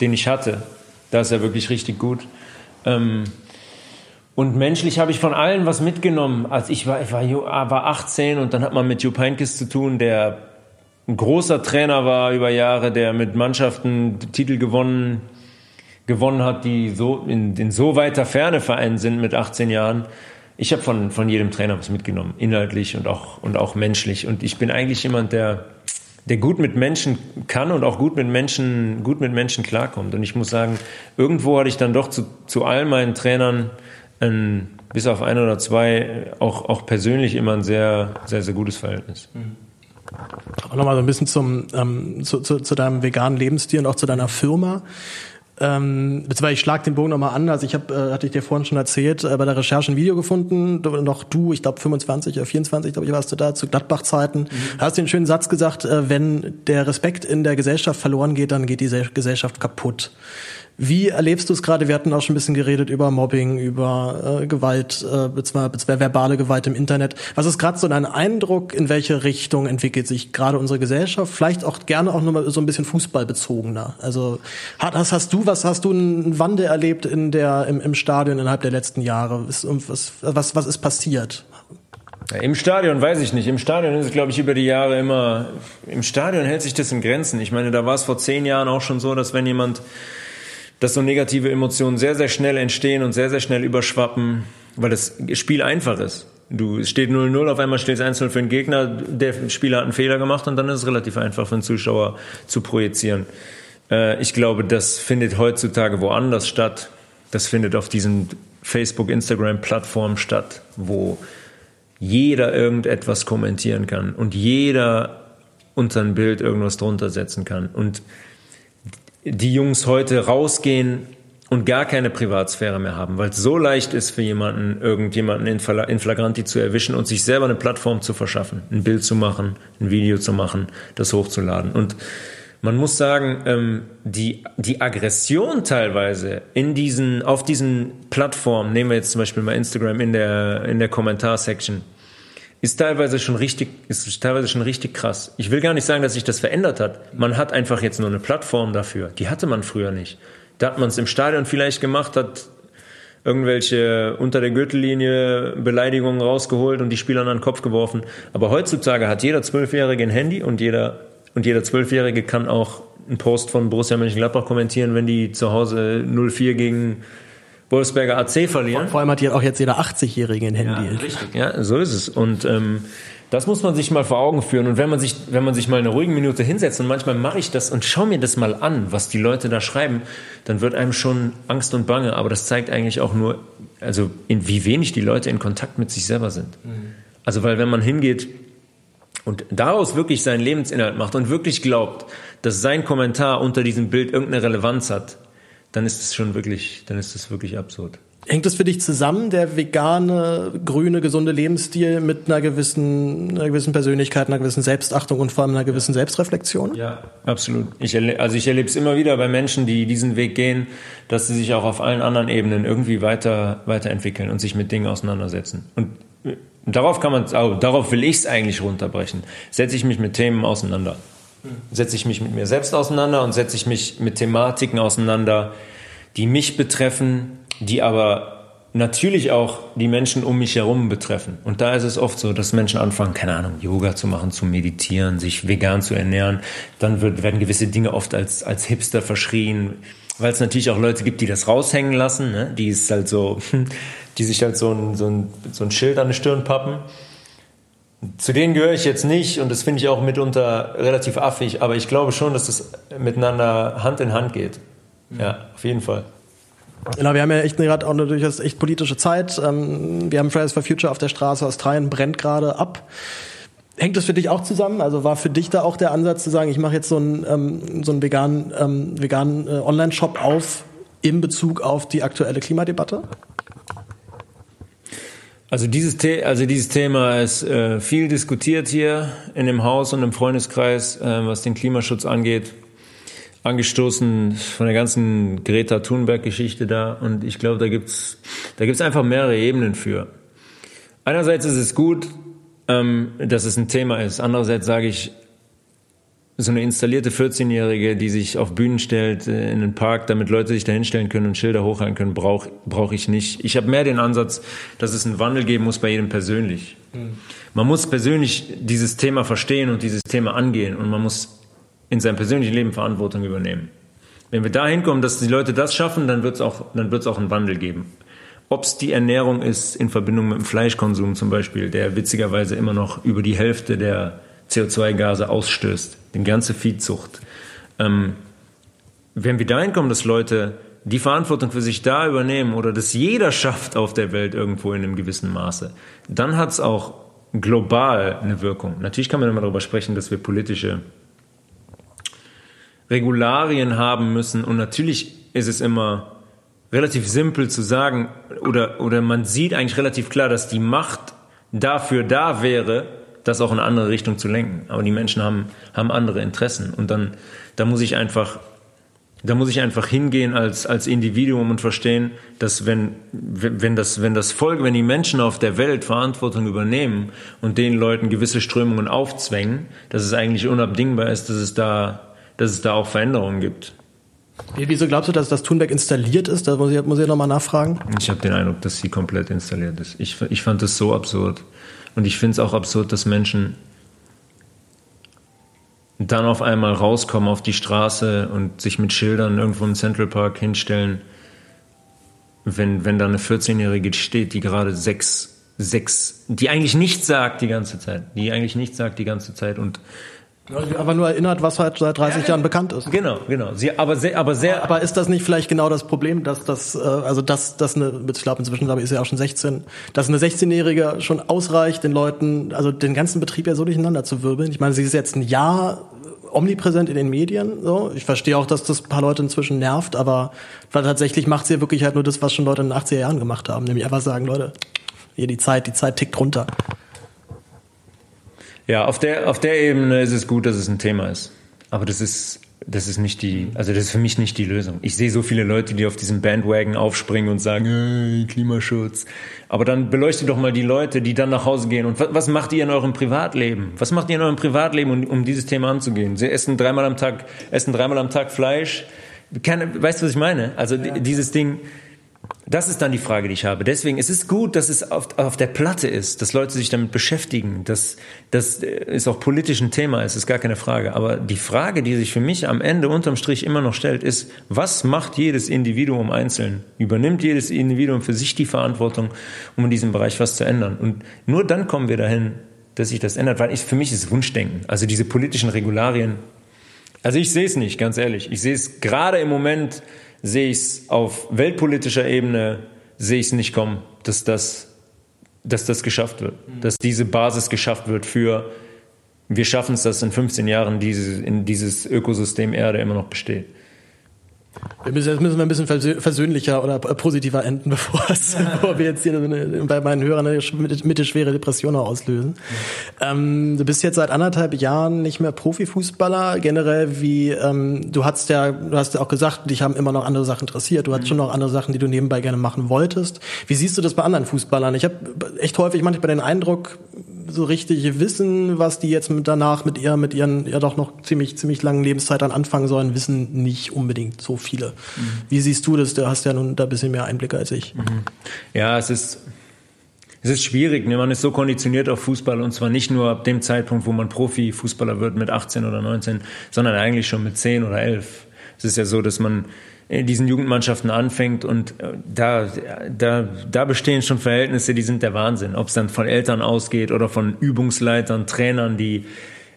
den ich hatte. Da ist er wirklich richtig gut. Ähm, und menschlich habe ich von allen was mitgenommen. Als ich war, ich war, war 18 und dann hat man mit Jupp Heynckes zu tun, der ein großer Trainer war über Jahre, der mit Mannschaften Titel gewonnen, gewonnen hat, die so in, in so weiter Ferne vereint sind mit 18 Jahren ich habe von, von jedem Trainer was mitgenommen, inhaltlich und auch, und auch menschlich. Und ich bin eigentlich jemand, der, der gut mit Menschen kann und auch gut mit Menschen, gut mit Menschen klarkommt. Und ich muss sagen, irgendwo hatte ich dann doch zu, zu all meinen Trainern ein, bis auf ein oder zwei auch, auch persönlich immer ein sehr, sehr, sehr gutes Verhältnis. Mhm. Auch nochmal so ein bisschen zum, ähm, zu, zu, zu deinem veganen Lebensstil und auch zu deiner Firma. Ähm, beziehungsweise ich schlag den Bogen nochmal an. Also ich habe, äh, hatte ich dir vorhin schon erzählt, äh, bei der Recherche ein Video gefunden. Du, noch du, ich glaube 25 oder 24, glaube ich, warst du da zu Gladbach-Zeiten. Mhm. Hast den schönen Satz gesagt: äh, Wenn der Respekt in der Gesellschaft verloren geht, dann geht die Gesellschaft kaputt. Wie erlebst du es gerade? Wir hatten auch schon ein bisschen geredet über Mobbing, über äh, Gewalt, äh, beziehungsweise verbale Gewalt im Internet. Was ist gerade so dein Eindruck, in welche Richtung entwickelt sich gerade unsere Gesellschaft? Vielleicht auch gerne auch nur so ein bisschen fußballbezogener. Also hast, hast du was, hast du einen Wandel erlebt in der, im, im Stadion innerhalb der letzten Jahre? Was, was, was ist passiert? Im Stadion weiß ich nicht. Im Stadion ist es, glaube ich, über die Jahre immer. Im Stadion hält sich das in Grenzen. Ich meine, da war es vor zehn Jahren auch schon so, dass wenn jemand dass so negative Emotionen sehr, sehr schnell entstehen und sehr, sehr schnell überschwappen, weil das Spiel einfach ist. Du steht 0-0, auf einmal steht es 1-0 für den Gegner, der Spieler hat einen Fehler gemacht und dann ist es relativ einfach für den Zuschauer zu projizieren. Äh, ich glaube, das findet heutzutage woanders statt. Das findet auf diesen Facebook, Instagram-Plattformen statt, wo jeder irgendetwas kommentieren kann und jeder unter ein Bild irgendwas drunter setzen kann. Und die Jungs heute rausgehen und gar keine Privatsphäre mehr haben, weil es so leicht ist für jemanden, irgendjemanden in Flagranti zu erwischen und sich selber eine Plattform zu verschaffen, ein Bild zu machen, ein Video zu machen, das hochzuladen. Und man muss sagen, ähm, die, die Aggression teilweise in diesen, auf diesen Plattformen, nehmen wir jetzt zum Beispiel mal Instagram in der, in der Kommentarsection, ist teilweise schon richtig, ist teilweise schon richtig krass. Ich will gar nicht sagen, dass sich das verändert hat. Man hat einfach jetzt nur eine Plattform dafür. Die hatte man früher nicht. Da hat man es im Stadion vielleicht gemacht, hat irgendwelche unter der Gürtellinie Beleidigungen rausgeholt und die Spieler an den Kopf geworfen. Aber heutzutage hat jeder Zwölfjährige ein Handy und jeder und jeder Zwölfjährige kann auch einen Post von Borussia Mönchengladbach kommentieren, wenn die zu Hause 0-4 gegen Wolfsberger AC verlieren. Vor allem hat hier auch jetzt jeder 80-Jährige ein Handy. Ja, richtig, ja, so ist es. Und ähm, das muss man sich mal vor Augen führen. Und wenn man sich, wenn man sich mal eine ruhige Minute hinsetzt und manchmal mache ich das und schaue mir das mal an, was die Leute da schreiben, dann wird einem schon Angst und Bange. Aber das zeigt eigentlich auch nur, also in wie wenig die Leute in Kontakt mit sich selber sind. Mhm. Also weil wenn man hingeht und daraus wirklich seinen Lebensinhalt macht und wirklich glaubt, dass sein Kommentar unter diesem Bild irgendeine Relevanz hat, dann ist es schon wirklich, dann ist es wirklich absurd. Hängt es für dich zusammen, der vegane, grüne, gesunde Lebensstil mit einer gewissen, einer gewissen Persönlichkeit, einer gewissen Selbstachtung und vor allem einer gewissen Selbstreflexion? Ja, absolut. Ich also ich erlebe es immer wieder bei Menschen, die diesen Weg gehen, dass sie sich auch auf allen anderen Ebenen irgendwie weiter, weiterentwickeln und sich mit Dingen auseinandersetzen. Und darauf kann man, oh, darauf will ich es eigentlich runterbrechen. Setze ich mich mit Themen auseinander. Setze ich mich mit mir selbst auseinander und setze ich mich mit Thematiken auseinander, die mich betreffen, die aber natürlich auch die Menschen um mich herum betreffen. Und da ist es oft so, dass Menschen anfangen, keine Ahnung, Yoga zu machen, zu meditieren, sich vegan zu ernähren. Dann wird, werden gewisse Dinge oft als, als Hipster verschrien, weil es natürlich auch Leute gibt, die das raushängen lassen, ne? die ist halt so, die sich halt so ein, so ein, so ein Schild an die Stirn pappen. Zu denen gehöre ich jetzt nicht und das finde ich auch mitunter relativ affig, aber ich glaube schon, dass das miteinander Hand in Hand geht. Ja, auf jeden Fall. Genau, wir haben ja echt gerade auch eine durchaus echt politische Zeit. Ähm, wir haben Fridays for Future auf der Straße. Australien brennt gerade ab. Hängt das für dich auch zusammen? Also war für dich da auch der Ansatz zu sagen, ich mache jetzt so einen, ähm, so einen veganen, ähm, veganen äh, Online-Shop auf in Bezug auf die aktuelle Klimadebatte? Also dieses, The also dieses Thema ist äh, viel diskutiert hier in dem Haus und im Freundeskreis, äh, was den Klimaschutz angeht angestoßen von der ganzen Greta Thunberg-Geschichte da. Und ich glaube, da gibt's da gibt's einfach mehrere Ebenen für. Einerseits ist es gut, ähm, dass es ein Thema ist. Andererseits sage ich, so eine installierte 14-Jährige, die sich auf Bühnen stellt äh, in den Park, damit Leute sich da hinstellen können und Schilder hochhalten können, brauche brauch ich nicht. Ich habe mehr den Ansatz, dass es einen Wandel geben muss bei jedem persönlich. Mhm. Man muss persönlich dieses Thema verstehen und dieses Thema angehen und man muss in seinem persönlichen Leben Verantwortung übernehmen. Wenn wir dahin kommen, dass die Leute das schaffen, dann wird es auch, dann wird es auch einen Wandel geben. Ob es die Ernährung ist in Verbindung mit dem Fleischkonsum zum Beispiel, der witzigerweise immer noch über die Hälfte der CO2-Gase ausstößt, die ganze Viehzucht. Ähm, wenn wir dahin kommen, dass Leute die Verantwortung für sich da übernehmen oder dass jeder schafft auf der Welt irgendwo in einem gewissen Maße, dann hat es auch global eine Wirkung. Natürlich kann man immer darüber sprechen, dass wir politische Regularien haben müssen. Und natürlich ist es immer relativ simpel zu sagen, oder, oder man sieht eigentlich relativ klar, dass die Macht dafür da wäre, das auch in eine andere Richtung zu lenken. Aber die Menschen haben, haben andere Interessen. Und dann, da muss ich einfach, da muss ich einfach hingehen als, als Individuum und verstehen, dass wenn, wenn das, wenn das Volk, wenn die Menschen auf der Welt Verantwortung übernehmen und den Leuten gewisse Strömungen aufzwängen, dass es eigentlich unabdingbar ist, dass es da dass es da auch Veränderungen gibt. Wieso glaubst du, dass das Thunberg installiert ist? Da muss ich, muss ich nochmal nachfragen. Ich habe den Eindruck, dass sie komplett installiert ist. Ich, ich fand das so absurd. Und ich finde es auch absurd, dass Menschen dann auf einmal rauskommen auf die Straße und sich mit Schildern irgendwo im Central Park hinstellen, wenn, wenn da eine 14-Jährige steht, die gerade sechs, sechs, die eigentlich nichts sagt die ganze Zeit, die eigentlich nichts sagt die ganze Zeit und aber nur erinnert, was halt seit 30 ja, Jahren bekannt ist. Genau, genau. Sie, aber sehr, aber sehr. Aber ist das nicht vielleicht genau das Problem, dass das, äh, also dass, dass eine, ich glaube inzwischen glaube ich ist ja auch schon 16, dass eine 16-Jährige schon ausreicht, den Leuten, also den ganzen Betrieb ja so durcheinander zu wirbeln. Ich meine, sie ist jetzt ein Jahr omnipräsent in den Medien. So, ich verstehe auch, dass das ein paar Leute inzwischen nervt, aber weil tatsächlich macht sie ja wirklich halt nur das, was schon Leute in den 80er Jahren gemacht haben, nämlich einfach sagen, Leute, hier die Zeit, die Zeit tickt runter. Ja, auf der, auf der Ebene ist es gut, dass es ein Thema ist. Aber das ist, das ist nicht die, also das ist für mich nicht die Lösung. Ich sehe so viele Leute, die auf diesen Bandwagon aufspringen und sagen, hey, Klimaschutz. Aber dann beleuchtet doch mal die Leute, die dann nach Hause gehen. Und was, was macht ihr in eurem Privatleben? Was macht ihr in eurem Privatleben, um, um dieses Thema anzugehen? Sie essen dreimal am Tag, essen dreimal am Tag Fleisch. Keine, weißt du, was ich meine? Also ja. dieses Ding, das ist dann die Frage, die ich habe. Deswegen es ist gut, dass es auf, auf der Platte ist, dass Leute sich damit beschäftigen, dass das ist auch politisch ein Thema, es ist gar keine Frage. Aber die Frage, die sich für mich am Ende unterm Strich immer noch stellt, ist, was macht jedes Individuum einzeln? Übernimmt jedes Individuum für sich die Verantwortung, um in diesem Bereich was zu ändern? Und nur dann kommen wir dahin, dass sich das ändert, weil ich, für mich ist Wunschdenken. Also diese politischen Regularien. Also ich sehe es nicht, ganz ehrlich. Ich sehe es gerade im Moment sehe ich es auf weltpolitischer Ebene, sehe ich es nicht kommen, dass das, dass das geschafft wird, mhm. dass diese Basis geschafft wird für, wir schaffen es, dass in 15 Jahren diese, in dieses Ökosystem Erde immer noch besteht. Wir müssen, jetzt müssen wir ein bisschen versöhnlicher oder positiver enden, bevor, es, bevor wir jetzt hier bei meinen Hörern eine mittelschwere Depression auslösen. Ähm, du bist jetzt seit anderthalb Jahren nicht mehr Profifußballer. Generell wie, ähm, du hast ja, du hast ja auch gesagt, dich haben immer noch andere Sachen interessiert. Du mhm. schon noch andere Sachen, die du nebenbei gerne machen wolltest. Wie siehst du das bei anderen Fußballern? Ich habe echt häufig manchmal den Eindruck, so richtig wissen, was die jetzt mit danach mit ihr, mit ihren ja doch noch ziemlich, ziemlich langen Lebenszeit dann anfangen sollen, wissen nicht unbedingt so viele. Mhm. Wie siehst du das? Du hast ja nun da ein bisschen mehr Einblicke als ich. Mhm. Ja, es ist, es ist schwierig. Ne? Man ist so konditioniert auf Fußball und zwar nicht nur ab dem Zeitpunkt, wo man Profifußballer wird mit 18 oder 19, sondern eigentlich schon mit 10 oder 11. Es ist ja so, dass man in diesen Jugendmannschaften anfängt und äh, da, da, da bestehen schon Verhältnisse, die sind der Wahnsinn. Ob es dann von Eltern ausgeht oder von Übungsleitern, Trainern, die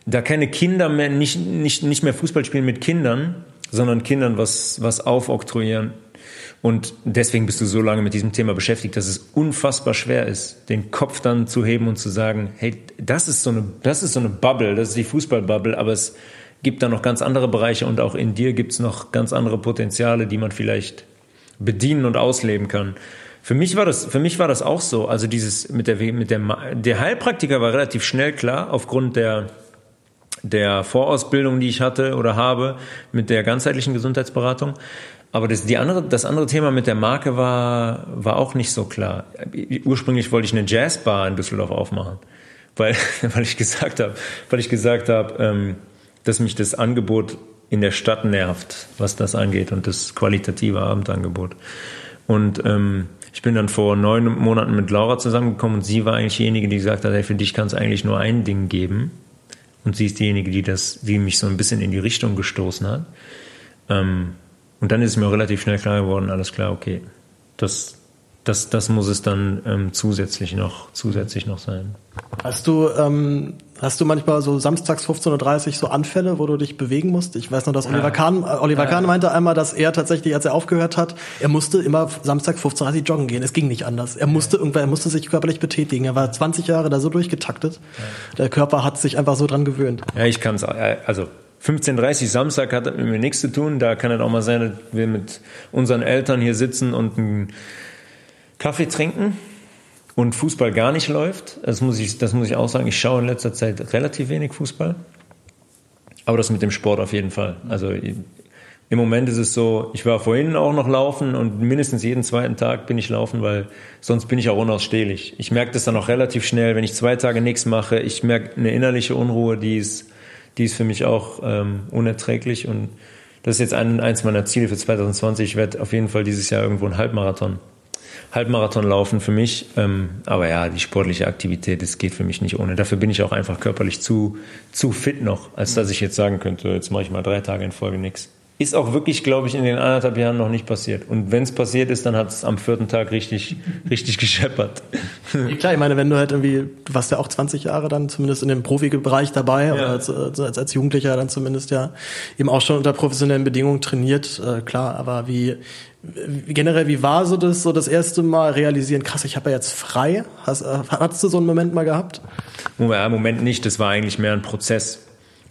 da keine Kinder mehr, nicht, nicht, nicht mehr Fußball spielen mit Kindern, sondern Kindern was, was aufoktroyieren. Und deswegen bist du so lange mit diesem Thema beschäftigt, dass es unfassbar schwer ist, den Kopf dann zu heben und zu sagen, hey, das ist so eine, das ist so eine Bubble, das ist die Fußballbubble, aber es, gibt da noch ganz andere Bereiche und auch in dir gibt es noch ganz andere Potenziale, die man vielleicht bedienen und ausleben kann. Für mich war das, für mich war das auch so. Also dieses mit der, mit der, der Heilpraktiker war relativ schnell klar aufgrund der, der Vorausbildung, die ich hatte oder habe mit der ganzheitlichen Gesundheitsberatung. Aber das, die andere, das andere Thema mit der Marke war, war auch nicht so klar. Ursprünglich wollte ich eine Jazzbar in Düsseldorf aufmachen, weil, weil ich gesagt habe, weil ich gesagt habe, ähm, dass mich das Angebot in der Stadt nervt, was das angeht und das qualitative Abendangebot. Und ähm, ich bin dann vor neun Monaten mit Laura zusammengekommen und sie war eigentlich diejenige, die gesagt hat, hey, für dich kann es eigentlich nur ein Ding geben. Und sie ist diejenige, die das, die mich so ein bisschen in die Richtung gestoßen hat. Ähm, und dann ist es mir relativ schnell klar geworden, alles klar, okay, das, das, das muss es dann ähm, zusätzlich noch, zusätzlich noch sein. Hast du, ähm, hast du manchmal so samstags 15.30 Uhr so Anfälle, wo du dich bewegen musst? Ich weiß noch, dass Oliver Kahn, äh, Oliver ja. Kahn meinte einmal, dass er tatsächlich, als er aufgehört hat, er musste immer Samstag 15.30 Uhr joggen gehen. Es ging nicht anders. Er musste irgendwann, er musste sich körperlich betätigen. Er war 20 Jahre da so durchgetaktet. Ja. Der Körper hat sich einfach so dran gewöhnt. Ja, ich kann es, äh, also 15.30 Samstag hat mit mir nichts zu tun. Da kann es auch mal sein, dass wir mit unseren Eltern hier sitzen und ein Kaffee trinken und Fußball gar nicht läuft. Das muss ich, das muss ich auch sagen. Ich schaue in letzter Zeit relativ wenig Fußball. Aber das mit dem Sport auf jeden Fall. Also im Moment ist es so, ich war vorhin auch noch laufen und mindestens jeden zweiten Tag bin ich laufen, weil sonst bin ich auch unausstehlich. Ich merke das dann auch relativ schnell, wenn ich zwei Tage nichts mache. Ich merke eine innerliche Unruhe, die ist, die ist für mich auch ähm, unerträglich. Und das ist jetzt ein, eins meiner Ziele für 2020. Ich werde auf jeden Fall dieses Jahr irgendwo einen Halbmarathon Halbmarathon laufen für mich. Ähm, aber ja, die sportliche Aktivität, das geht für mich nicht ohne. Dafür bin ich auch einfach körperlich zu, zu fit noch, als dass ich jetzt sagen könnte, jetzt mache ich mal drei Tage in Folge nichts. Ist auch wirklich, glaube ich, in den anderthalb Jahren noch nicht passiert. Und wenn es passiert ist, dann hat es am vierten Tag richtig, richtig gescheppert. Klar, ich meine, wenn du halt irgendwie, du warst ja auch 20 Jahre dann zumindest in dem Profibereich dabei, ja. oder als, als, als Jugendlicher dann zumindest ja eben auch schon unter professionellen Bedingungen trainiert, äh, klar, aber wie, generell, wie war so das, so das erste Mal realisieren, krass, ich habe ja jetzt frei? Hast, äh, hattest du so einen Moment mal gehabt? Ja, Moment nicht, das war eigentlich mehr ein Prozess.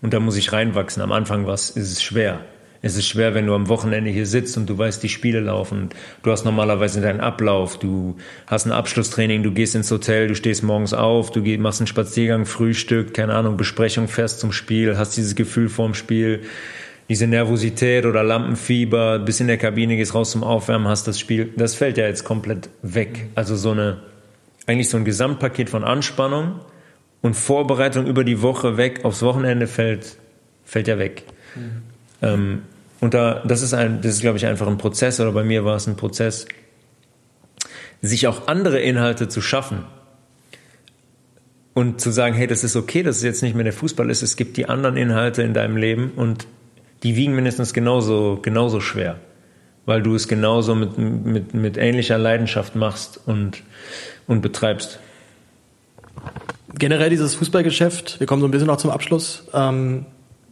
Und da muss ich reinwachsen. Am Anfang war es, ist es schwer. Es ist schwer, wenn du am Wochenende hier sitzt und du weißt, die Spiele laufen. Du hast normalerweise deinen Ablauf. Du hast ein Abschlusstraining, du gehst ins Hotel, du stehst morgens auf, du machst einen Spaziergang, Frühstück, keine Ahnung, Besprechung, fährst zum Spiel, hast dieses Gefühl vorm Spiel diese Nervosität oder Lampenfieber, bis in der Kabine gehst raus zum Aufwärmen, hast das Spiel, das fällt ja jetzt komplett weg. Also so eine, eigentlich so ein Gesamtpaket von Anspannung und Vorbereitung über die Woche weg aufs Wochenende fällt, fällt ja weg. Mhm. Ähm, und da, das ist ein, das ist glaube ich einfach ein Prozess oder bei mir war es ein Prozess, sich auch andere Inhalte zu schaffen und zu sagen, hey, das ist okay, dass es jetzt nicht mehr der Fußball ist, es gibt die anderen Inhalte in deinem Leben und die wiegen mindestens genauso, genauso schwer, weil du es genauso mit, mit, mit ähnlicher Leidenschaft machst und, und betreibst. Generell dieses Fußballgeschäft, wir kommen so ein bisschen noch zum Abschluss. Ähm,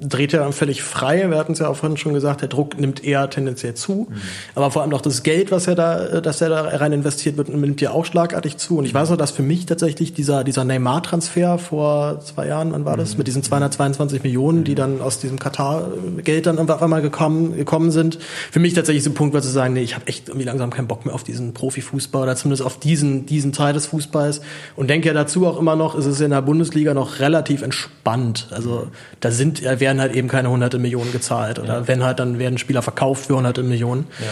dreht ja völlig frei. Wir hatten es ja auch vorhin schon gesagt, der Druck nimmt eher tendenziell zu. Mhm. Aber vor allem auch das Geld, was er da, dass er da rein investiert wird, nimmt ja auch schlagartig zu. Und ich weiß noch, dass für mich tatsächlich dieser, dieser Neymar-Transfer vor zwei Jahren, wann war das? Mhm. Mit diesen 222 Millionen, die mhm. dann aus diesem Katar-Geld dann auf einmal gekommen, gekommen sind. Für mich tatsächlich so ein Punkt, war zu sagen, nee, ich habe echt irgendwie langsam keinen Bock mehr auf diesen Profifußball oder zumindest auf diesen, diesen Teil des Fußballs. Und denke ja dazu auch immer noch, ist es in der Bundesliga noch relativ entspannt. Also da sind, werden halt eben keine hunderte Millionen gezahlt. Oder ja. wenn halt, dann werden Spieler verkauft für hunderte Millionen. Ja.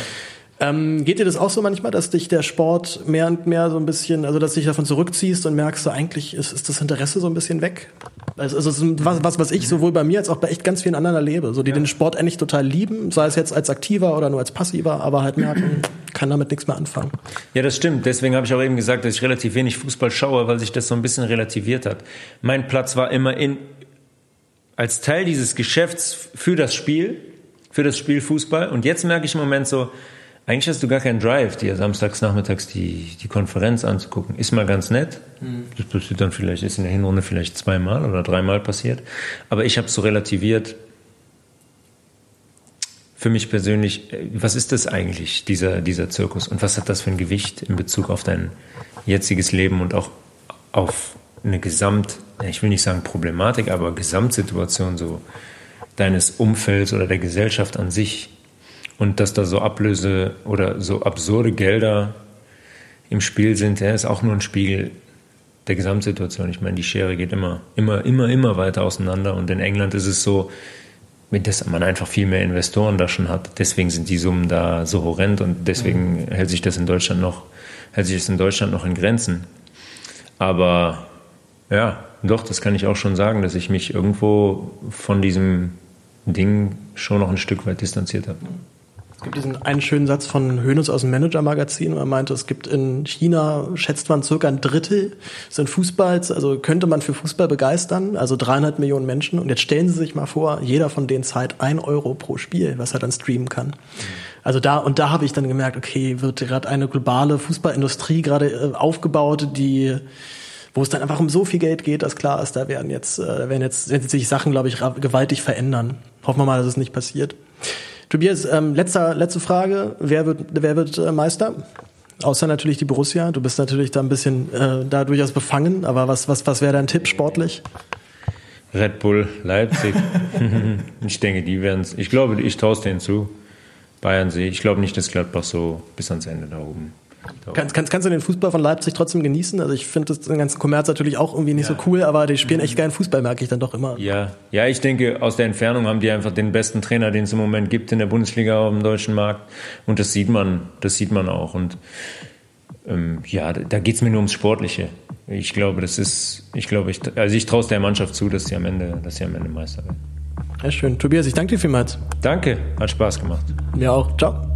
Ähm, geht dir das auch so manchmal, dass dich der Sport mehr und mehr so ein bisschen, also dass dich davon zurückziehst und merkst, so eigentlich ist, ist das Interesse so ein bisschen weg? Also, also was, was, was ich sowohl bei mir als auch bei echt ganz vielen anderen erlebe, so die ja. den Sport eigentlich total lieben, sei es jetzt als aktiver oder nur als passiver, aber halt merken, kann damit nichts mehr anfangen. Ja, das stimmt. Deswegen habe ich auch eben gesagt, dass ich relativ wenig Fußball schaue, weil sich das so ein bisschen relativiert hat. Mein Platz war immer in als Teil dieses Geschäfts für das Spiel, für das Spiel Fußball. Und jetzt merke ich im Moment so, eigentlich hast du gar keinen Drive, dir samstags nachmittags die, die Konferenz anzugucken. Ist mal ganz nett. Mhm. Das passiert dann vielleicht, ist in der Hinrunde vielleicht zweimal oder dreimal passiert. Aber ich habe es so relativiert. Für mich persönlich, äh, was ist das eigentlich, dieser, dieser Zirkus? Und was hat das für ein Gewicht in Bezug auf dein jetziges Leben und auch auf eine Gesamt, ich will nicht sagen Problematik, aber Gesamtsituation so deines Umfelds oder der Gesellschaft an sich und dass da so Ablöse oder so absurde Gelder im Spiel sind, ja, ist auch nur ein Spiegel der Gesamtsituation. Ich meine, die Schere geht immer, immer, immer, immer weiter auseinander und in England ist es so, dass man einfach viel mehr Investoren da schon hat. Deswegen sind die Summen da so horrend und deswegen mhm. hält sich das in Deutschland noch, hält sich das in Deutschland noch in Grenzen. Aber ja, doch, das kann ich auch schon sagen, dass ich mich irgendwo von diesem Ding schon noch ein Stück weit distanziert habe. Es gibt diesen einen schönen Satz von Hönes aus dem Manager-Magazin, wo er meinte, es gibt in China, schätzt man circa ein Drittel sind Fußballs, also könnte man für Fußball begeistern, also 300 Millionen Menschen. Und jetzt stellen Sie sich mal vor, jeder von denen zahlt ein Euro pro Spiel, was er dann streamen kann. Also da, und da habe ich dann gemerkt, okay, wird gerade eine globale Fußballindustrie gerade äh, aufgebaut, die wo es dann einfach um so viel Geld geht, dass klar ist, da werden jetzt, äh, werden jetzt, werden sich Sachen, glaube ich, gewaltig verändern. Hoffen wir mal, dass es nicht passiert. Tobias, ähm, letzter, letzte Frage. Wer wird, wer wird äh, Meister? Außer natürlich die Borussia. Du bist natürlich da ein bisschen äh, da durchaus befangen, aber was, was, was wäre dein Tipp sportlich? Red Bull Leipzig. ich denke, die werden es. Ich glaube, ich es denen zu. Bayern sehe ich. glaube nicht, dass Gladbach so bis ans Ende da oben Kannst, kannst, kannst du den Fußball von Leipzig trotzdem genießen? Also ich finde den ganzen Kommerz natürlich auch irgendwie nicht ja. so cool, aber die spielen echt geilen Fußball, merke ich dann doch immer. Ja, ja, ich denke, aus der Entfernung haben die einfach den besten Trainer, den es im Moment gibt in der Bundesliga auf dem deutschen Markt. Und das sieht man, das sieht man auch. Und ähm, ja, da geht es mir nur ums Sportliche. Ich glaube, das ist, ich glaube, ich, also ich traue es der Mannschaft zu, dass sie am Ende, dass sie am Ende Meister werden. Ja, schön. Tobias, ich danke dir vielmals. Danke, hat Spaß gemacht. Mir auch. Ciao.